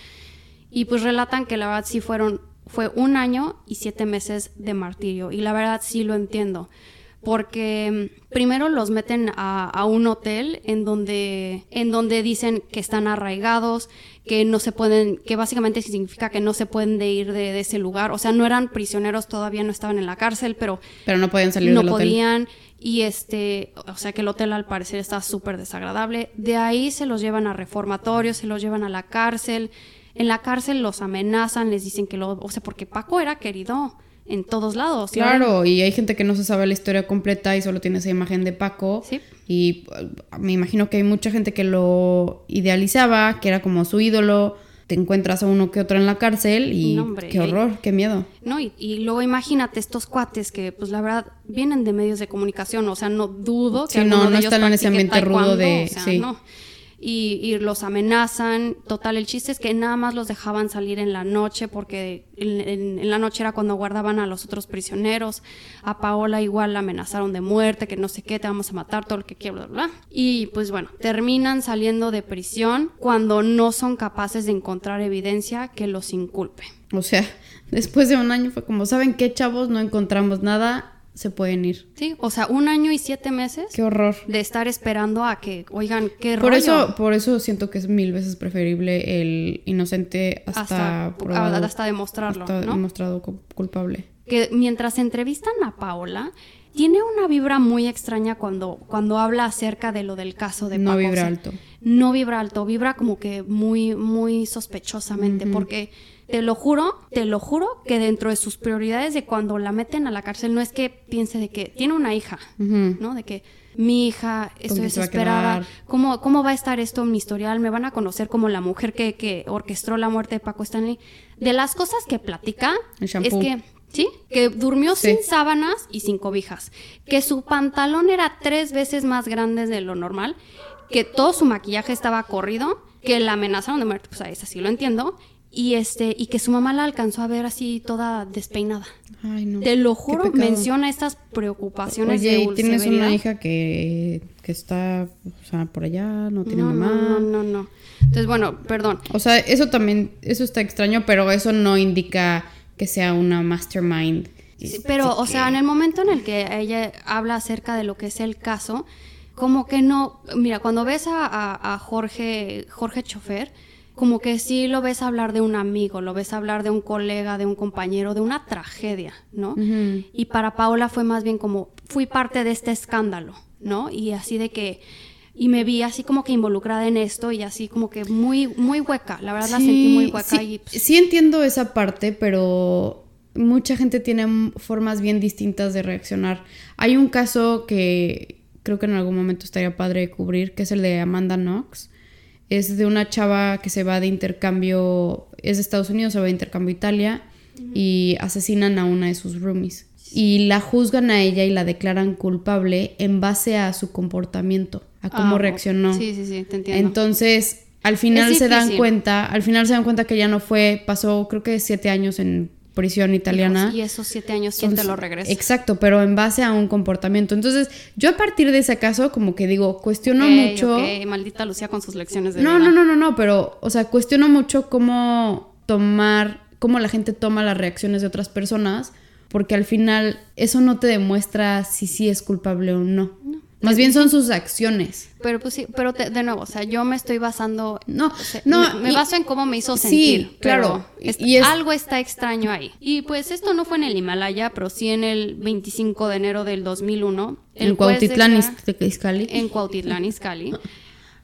Y pues relatan que la verdad sí fueron, fue un año y siete meses de martirio. Y la verdad sí lo entiendo. Porque mm, primero los meten a, a un hotel en donde, en donde dicen que están arraigados, que no se pueden, que básicamente significa que no se pueden de ir de, de ese lugar. O sea, no eran prisioneros, todavía no estaban en la cárcel, pero Pero no podían salir no del hotel. podían y este, o sea que el hotel al parecer está súper desagradable. De ahí se los llevan a reformatorios, se los llevan a la cárcel. En la cárcel los amenazan, les dicen que lo, o sea, porque Paco era querido en todos lados. Claro, y hay gente que no se sabe la historia completa y solo tiene esa imagen de Paco. Sí. Y uh, me imagino que hay mucha gente que lo idealizaba, que era como su ídolo. Te encuentras a uno que otro en la cárcel y No, hombre, qué horror, qué miedo. No, y, y luego imagínate estos cuates que, pues la verdad, vienen de medios de comunicación, o sea, no dudo que Sí, no, no de ellos están en ese ambiente rudo de- o sea, sí. no. Y, y los amenazan. Total, el chiste es que nada más los dejaban salir en la noche porque en, la noche era cuando guardaban a los otros prisioneros. A Paola igual la amenazaron de muerte, que no sé qué, te vamos a matar, todo lo que quieras, bla, bla. Y pues bueno, terminan saliendo de prisión cuando no son capaces de encontrar evidencia que los inculpe. O sea, después de un año fue como, ¿saben qué, chavos? No encontramos nada, se pueden ir. Sí, o sea, un año y siete meses Qué horror. de estar esperando a que, oigan, qué Por rollo. eso, por eso siento que es mil veces preferible el inocente hasta, hasta, probado, hasta demostrarlo, hasta ¿no? demostrado cu- culpable. Que mientras entrevistan a Paola, tiene una vibra muy extraña cuando, cuando habla acerca de lo del caso de No Paco. vibra O sea, alto. No vibra alto, vibra como que muy, muy sospechosamente, porque te lo juro, te lo juro que dentro de sus prioridades de cuando la meten a la cárcel no es que piense de que tiene una hija. ¿no? De que mi hija, estoy desesperada? ¿cómo, ¿cómo va a estar esto en mi historial? Me van a conocer como la mujer que, que orquestó la muerte de Paco Stanley. De las cosas que platica es que, ¿sí? Que durmió Sí. sin sábanas y sin cobijas, que su pantalón era tres veces más grande de lo normal, que todo su maquillaje estaba corrido, que la amenazaron de muerte, pues a esa sí lo entiendo, y este y que su mamá la alcanzó a ver así toda despeinada. Ay, no. Te lo juro, menciona estas preocupaciones Oye, de y tienes una hija que, que está, o sea, por allá, no tiene no, mamá. no, no, no, no. Entonces, bueno, perdón. O sea, eso también, eso está extraño, pero eso no indica que sea una mastermind. Sí, pero, o sea, en el momento en el que ella habla acerca de lo que es el caso, como que no, mira, cuando ves a, a- a Jorge, Jorge Chofer, como que sí lo ves hablar de un amigo, lo ves hablar de un colega, de un compañero, de una tragedia, ¿no? Y para Paola fue más bien como, fui parte de este escándalo, ¿no? Y así de que, y me vi así como que involucrada en esto y así como que muy, muy hueca, la verdad la sentí muy hueca sí, y pues, sí entiendo esa parte, pero mucha gente tiene formas bien distintas de reaccionar. Hay un caso que creo que en algún momento estaría padre cubrir, que es el de Amanda Knox. Es de una chava que se va de intercambio, es de Estados Unidos, se va de intercambio a Italia y asesinan a una de sus roomies. Y la juzgan a ella y la declaran culpable en base a su comportamiento, a cómo ah, reaccionó. Sí, sí, sí, te entiendo. Entonces, al final se dan cuenta, al final se dan cuenta que ya no fue, pasó creo que siete años en prisión italiana. Hijos, y esos siete años, ¿quién te lo regresa? Exacto, pero en base a un comportamiento. Entonces, yo a partir de ese caso, como que digo, cuestiono mucho. maldita Lucía con sus lecciones de No, vida. no, no, no, no, pero, o sea, cuestiono mucho cómo tomar, cómo la gente toma las reacciones de otras personas, porque al final eso no te demuestra si sí es culpable o no. Más bien son sus acciones. Pero pues sí, pero te- de nuevo, o sea, yo me estoy basando... No, o sea, no, Me, me y- baso en cómo me hizo Sí, sentir. claro, pero y- es- algo está extraño ahí. Y pues esto no fue en el Himalaya, pero sí en el 25 de enero del 2001. el En Cuautitlán, Izcalli. En Cuautitlán, Izcalli.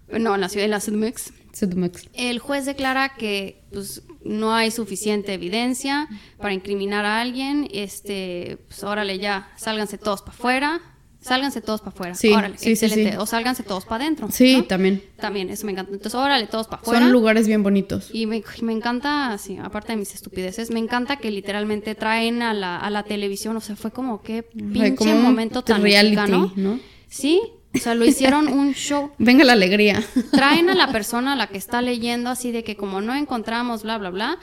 No, en la ciudad de la CDMX. CDMX. El juez declara que pues, no hay suficiente evidencia para incriminar a alguien. Este, pues órale ya, sálganse todos para afuera. Sálganse todos para afuera. Sí, órale, sí, excelente. sí. O sálganse todos para adentro. Sí, ¿no? también. También, eso me encanta. Entonces, órale, todos para afuera. Son lugares bien bonitos. Y me, me encanta, sí, aparte de mis estupideces, me encanta que literalmente traen a la, a la televisión, o sea, fue como que pinche como un momento tan reality, mexicano. ¿no? Sí, o sea, lo hicieron un show. Venga la alegría. Traen a la persona a la que está leyendo así de que como no encontramos, bla, bla, bla,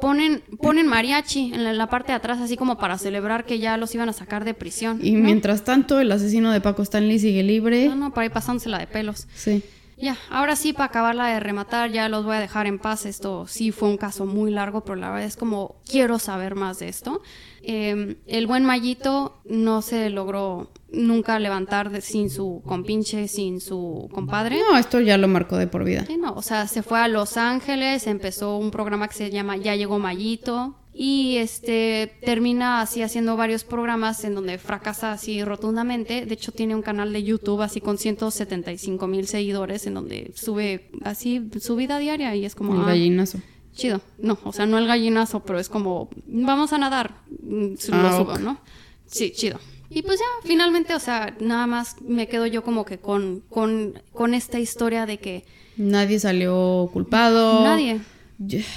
ponen, ponen mariachi en la, en la parte de atrás así como para celebrar que ya los iban a sacar de prisión. Y ¿no? mientras tanto, el asesino de Paco Stanley sigue libre. No, no, para ir pasándosela de pelos. Sí. Ya, ahora sí, para acabarla de rematar, ya los voy a dejar en paz. Esto sí fue un caso muy largo, pero la verdad es como quiero saber más de esto. Eh, el buen Mayito no se logró nunca levantar de- sin su compinche, sin su compadre. No, esto ya lo marcó de por vida. No, o sea, se fue a Los Ángeles, empezó un programa que se llama Ya llegó Mayito y este termina así haciendo varios programas en donde fracasa así rotundamente. De hecho, tiene un canal de YouTube así con 175 mil seguidores en donde sube así su vida diaria y es como El ah, gallinazo. Chido. No, o sea, no el gallinazo, pero es como vamos a nadar, mm, Ah, subo. ¿no? Sí, chido. Y pues ya, finalmente, o sea, nada más me quedo yo como que con, con, con esta historia de que Nadie salió culpado. Nadie.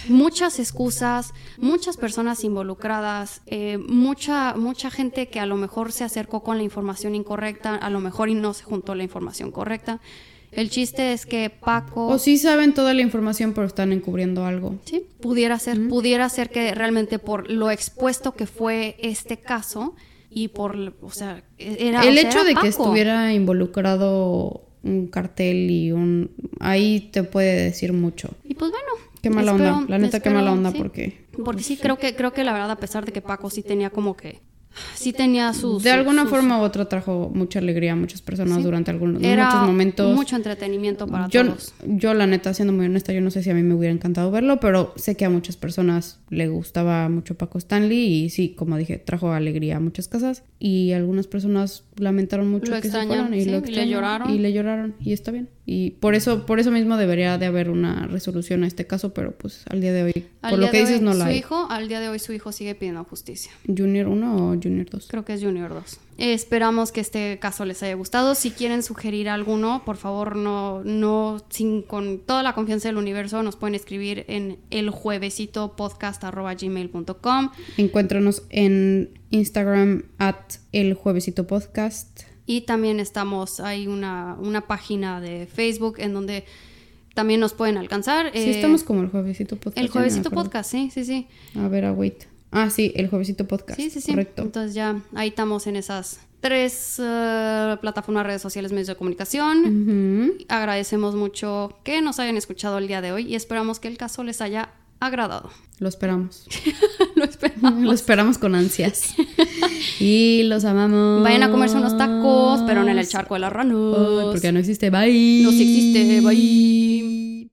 Muchas excusas, muchas personas involucradas, eh, mucha, mucha gente que a lo mejor se acercó con la información incorrecta, a lo mejor y no se juntó la información correcta. El chiste es que Paco, O sí saben toda la información, pero están encubriendo algo. sí, pudiera ser, pudiera ser que realmente por lo expuesto que fue este caso y por, o sea, era el o sea, hecho de que estuviera involucrado un cartel y un... Ahí te puede decir mucho. Y pues bueno. Qué mala espero- onda. La neta, qué mala onda sí. porque... Porque sí, creo que, creo que la verdad, a pesar de que Paco sí tenía como que sí tenía sus... De alguna sus- forma u otra trajo mucha alegría a muchas personas Sí. durante algunos Era muchos momentos. mucho entretenimiento para yo, todos. yo, la neta, siendo muy honesta, yo no sé si a mí me hubiera encantado verlo, pero sé que a muchas personas le gustaba mucho Paco Stanley y sí, como dije, trajo alegría a muchas casas y algunas personas lamentaron mucho Lo que se fueran y sí, lo y le lloraron. y le lloraron y está bien. Y por eso, por eso mismo debería de haber una resolución a este caso, pero pues al día de hoy, Al por lo que dices, hoy, no la su hay. hijo, al día de hoy su hijo sigue pidiendo justicia. ¿Junior 1 o Junior 2? Creo que es Junior 2. Eh, esperamos que este caso les haya gustado. Si quieren sugerir alguno, por favor, no, no, sin con toda la confianza del universo, nos pueden escribir en el juevesito podcast.gmail.com Encuéntranos en Instagram at el juevesito podcast. Y también estamos, hay una, una página de Facebook en donde también nos pueden alcanzar. Sí, Eh, estamos como el juevesito podcast. El juevesito podcast, sí, sí, sí. A ver, a wait. Ah, sí, el juevesito podcast. Sí, sí, sí. Correcto. Entonces ya ahí estamos en esas tres eh, plataformas, redes sociales, medios de comunicación. Agradecemos mucho que nos hayan escuchado el día de hoy y esperamos que el caso les haya agradado. Lo esperamos. Lo esperamos. Lo esperamos con ansias. y los amamos. Vayan a comerse unos tacos, pero no en el charco de la rana. Ay, porque no existe. Bye. No existe. Bye.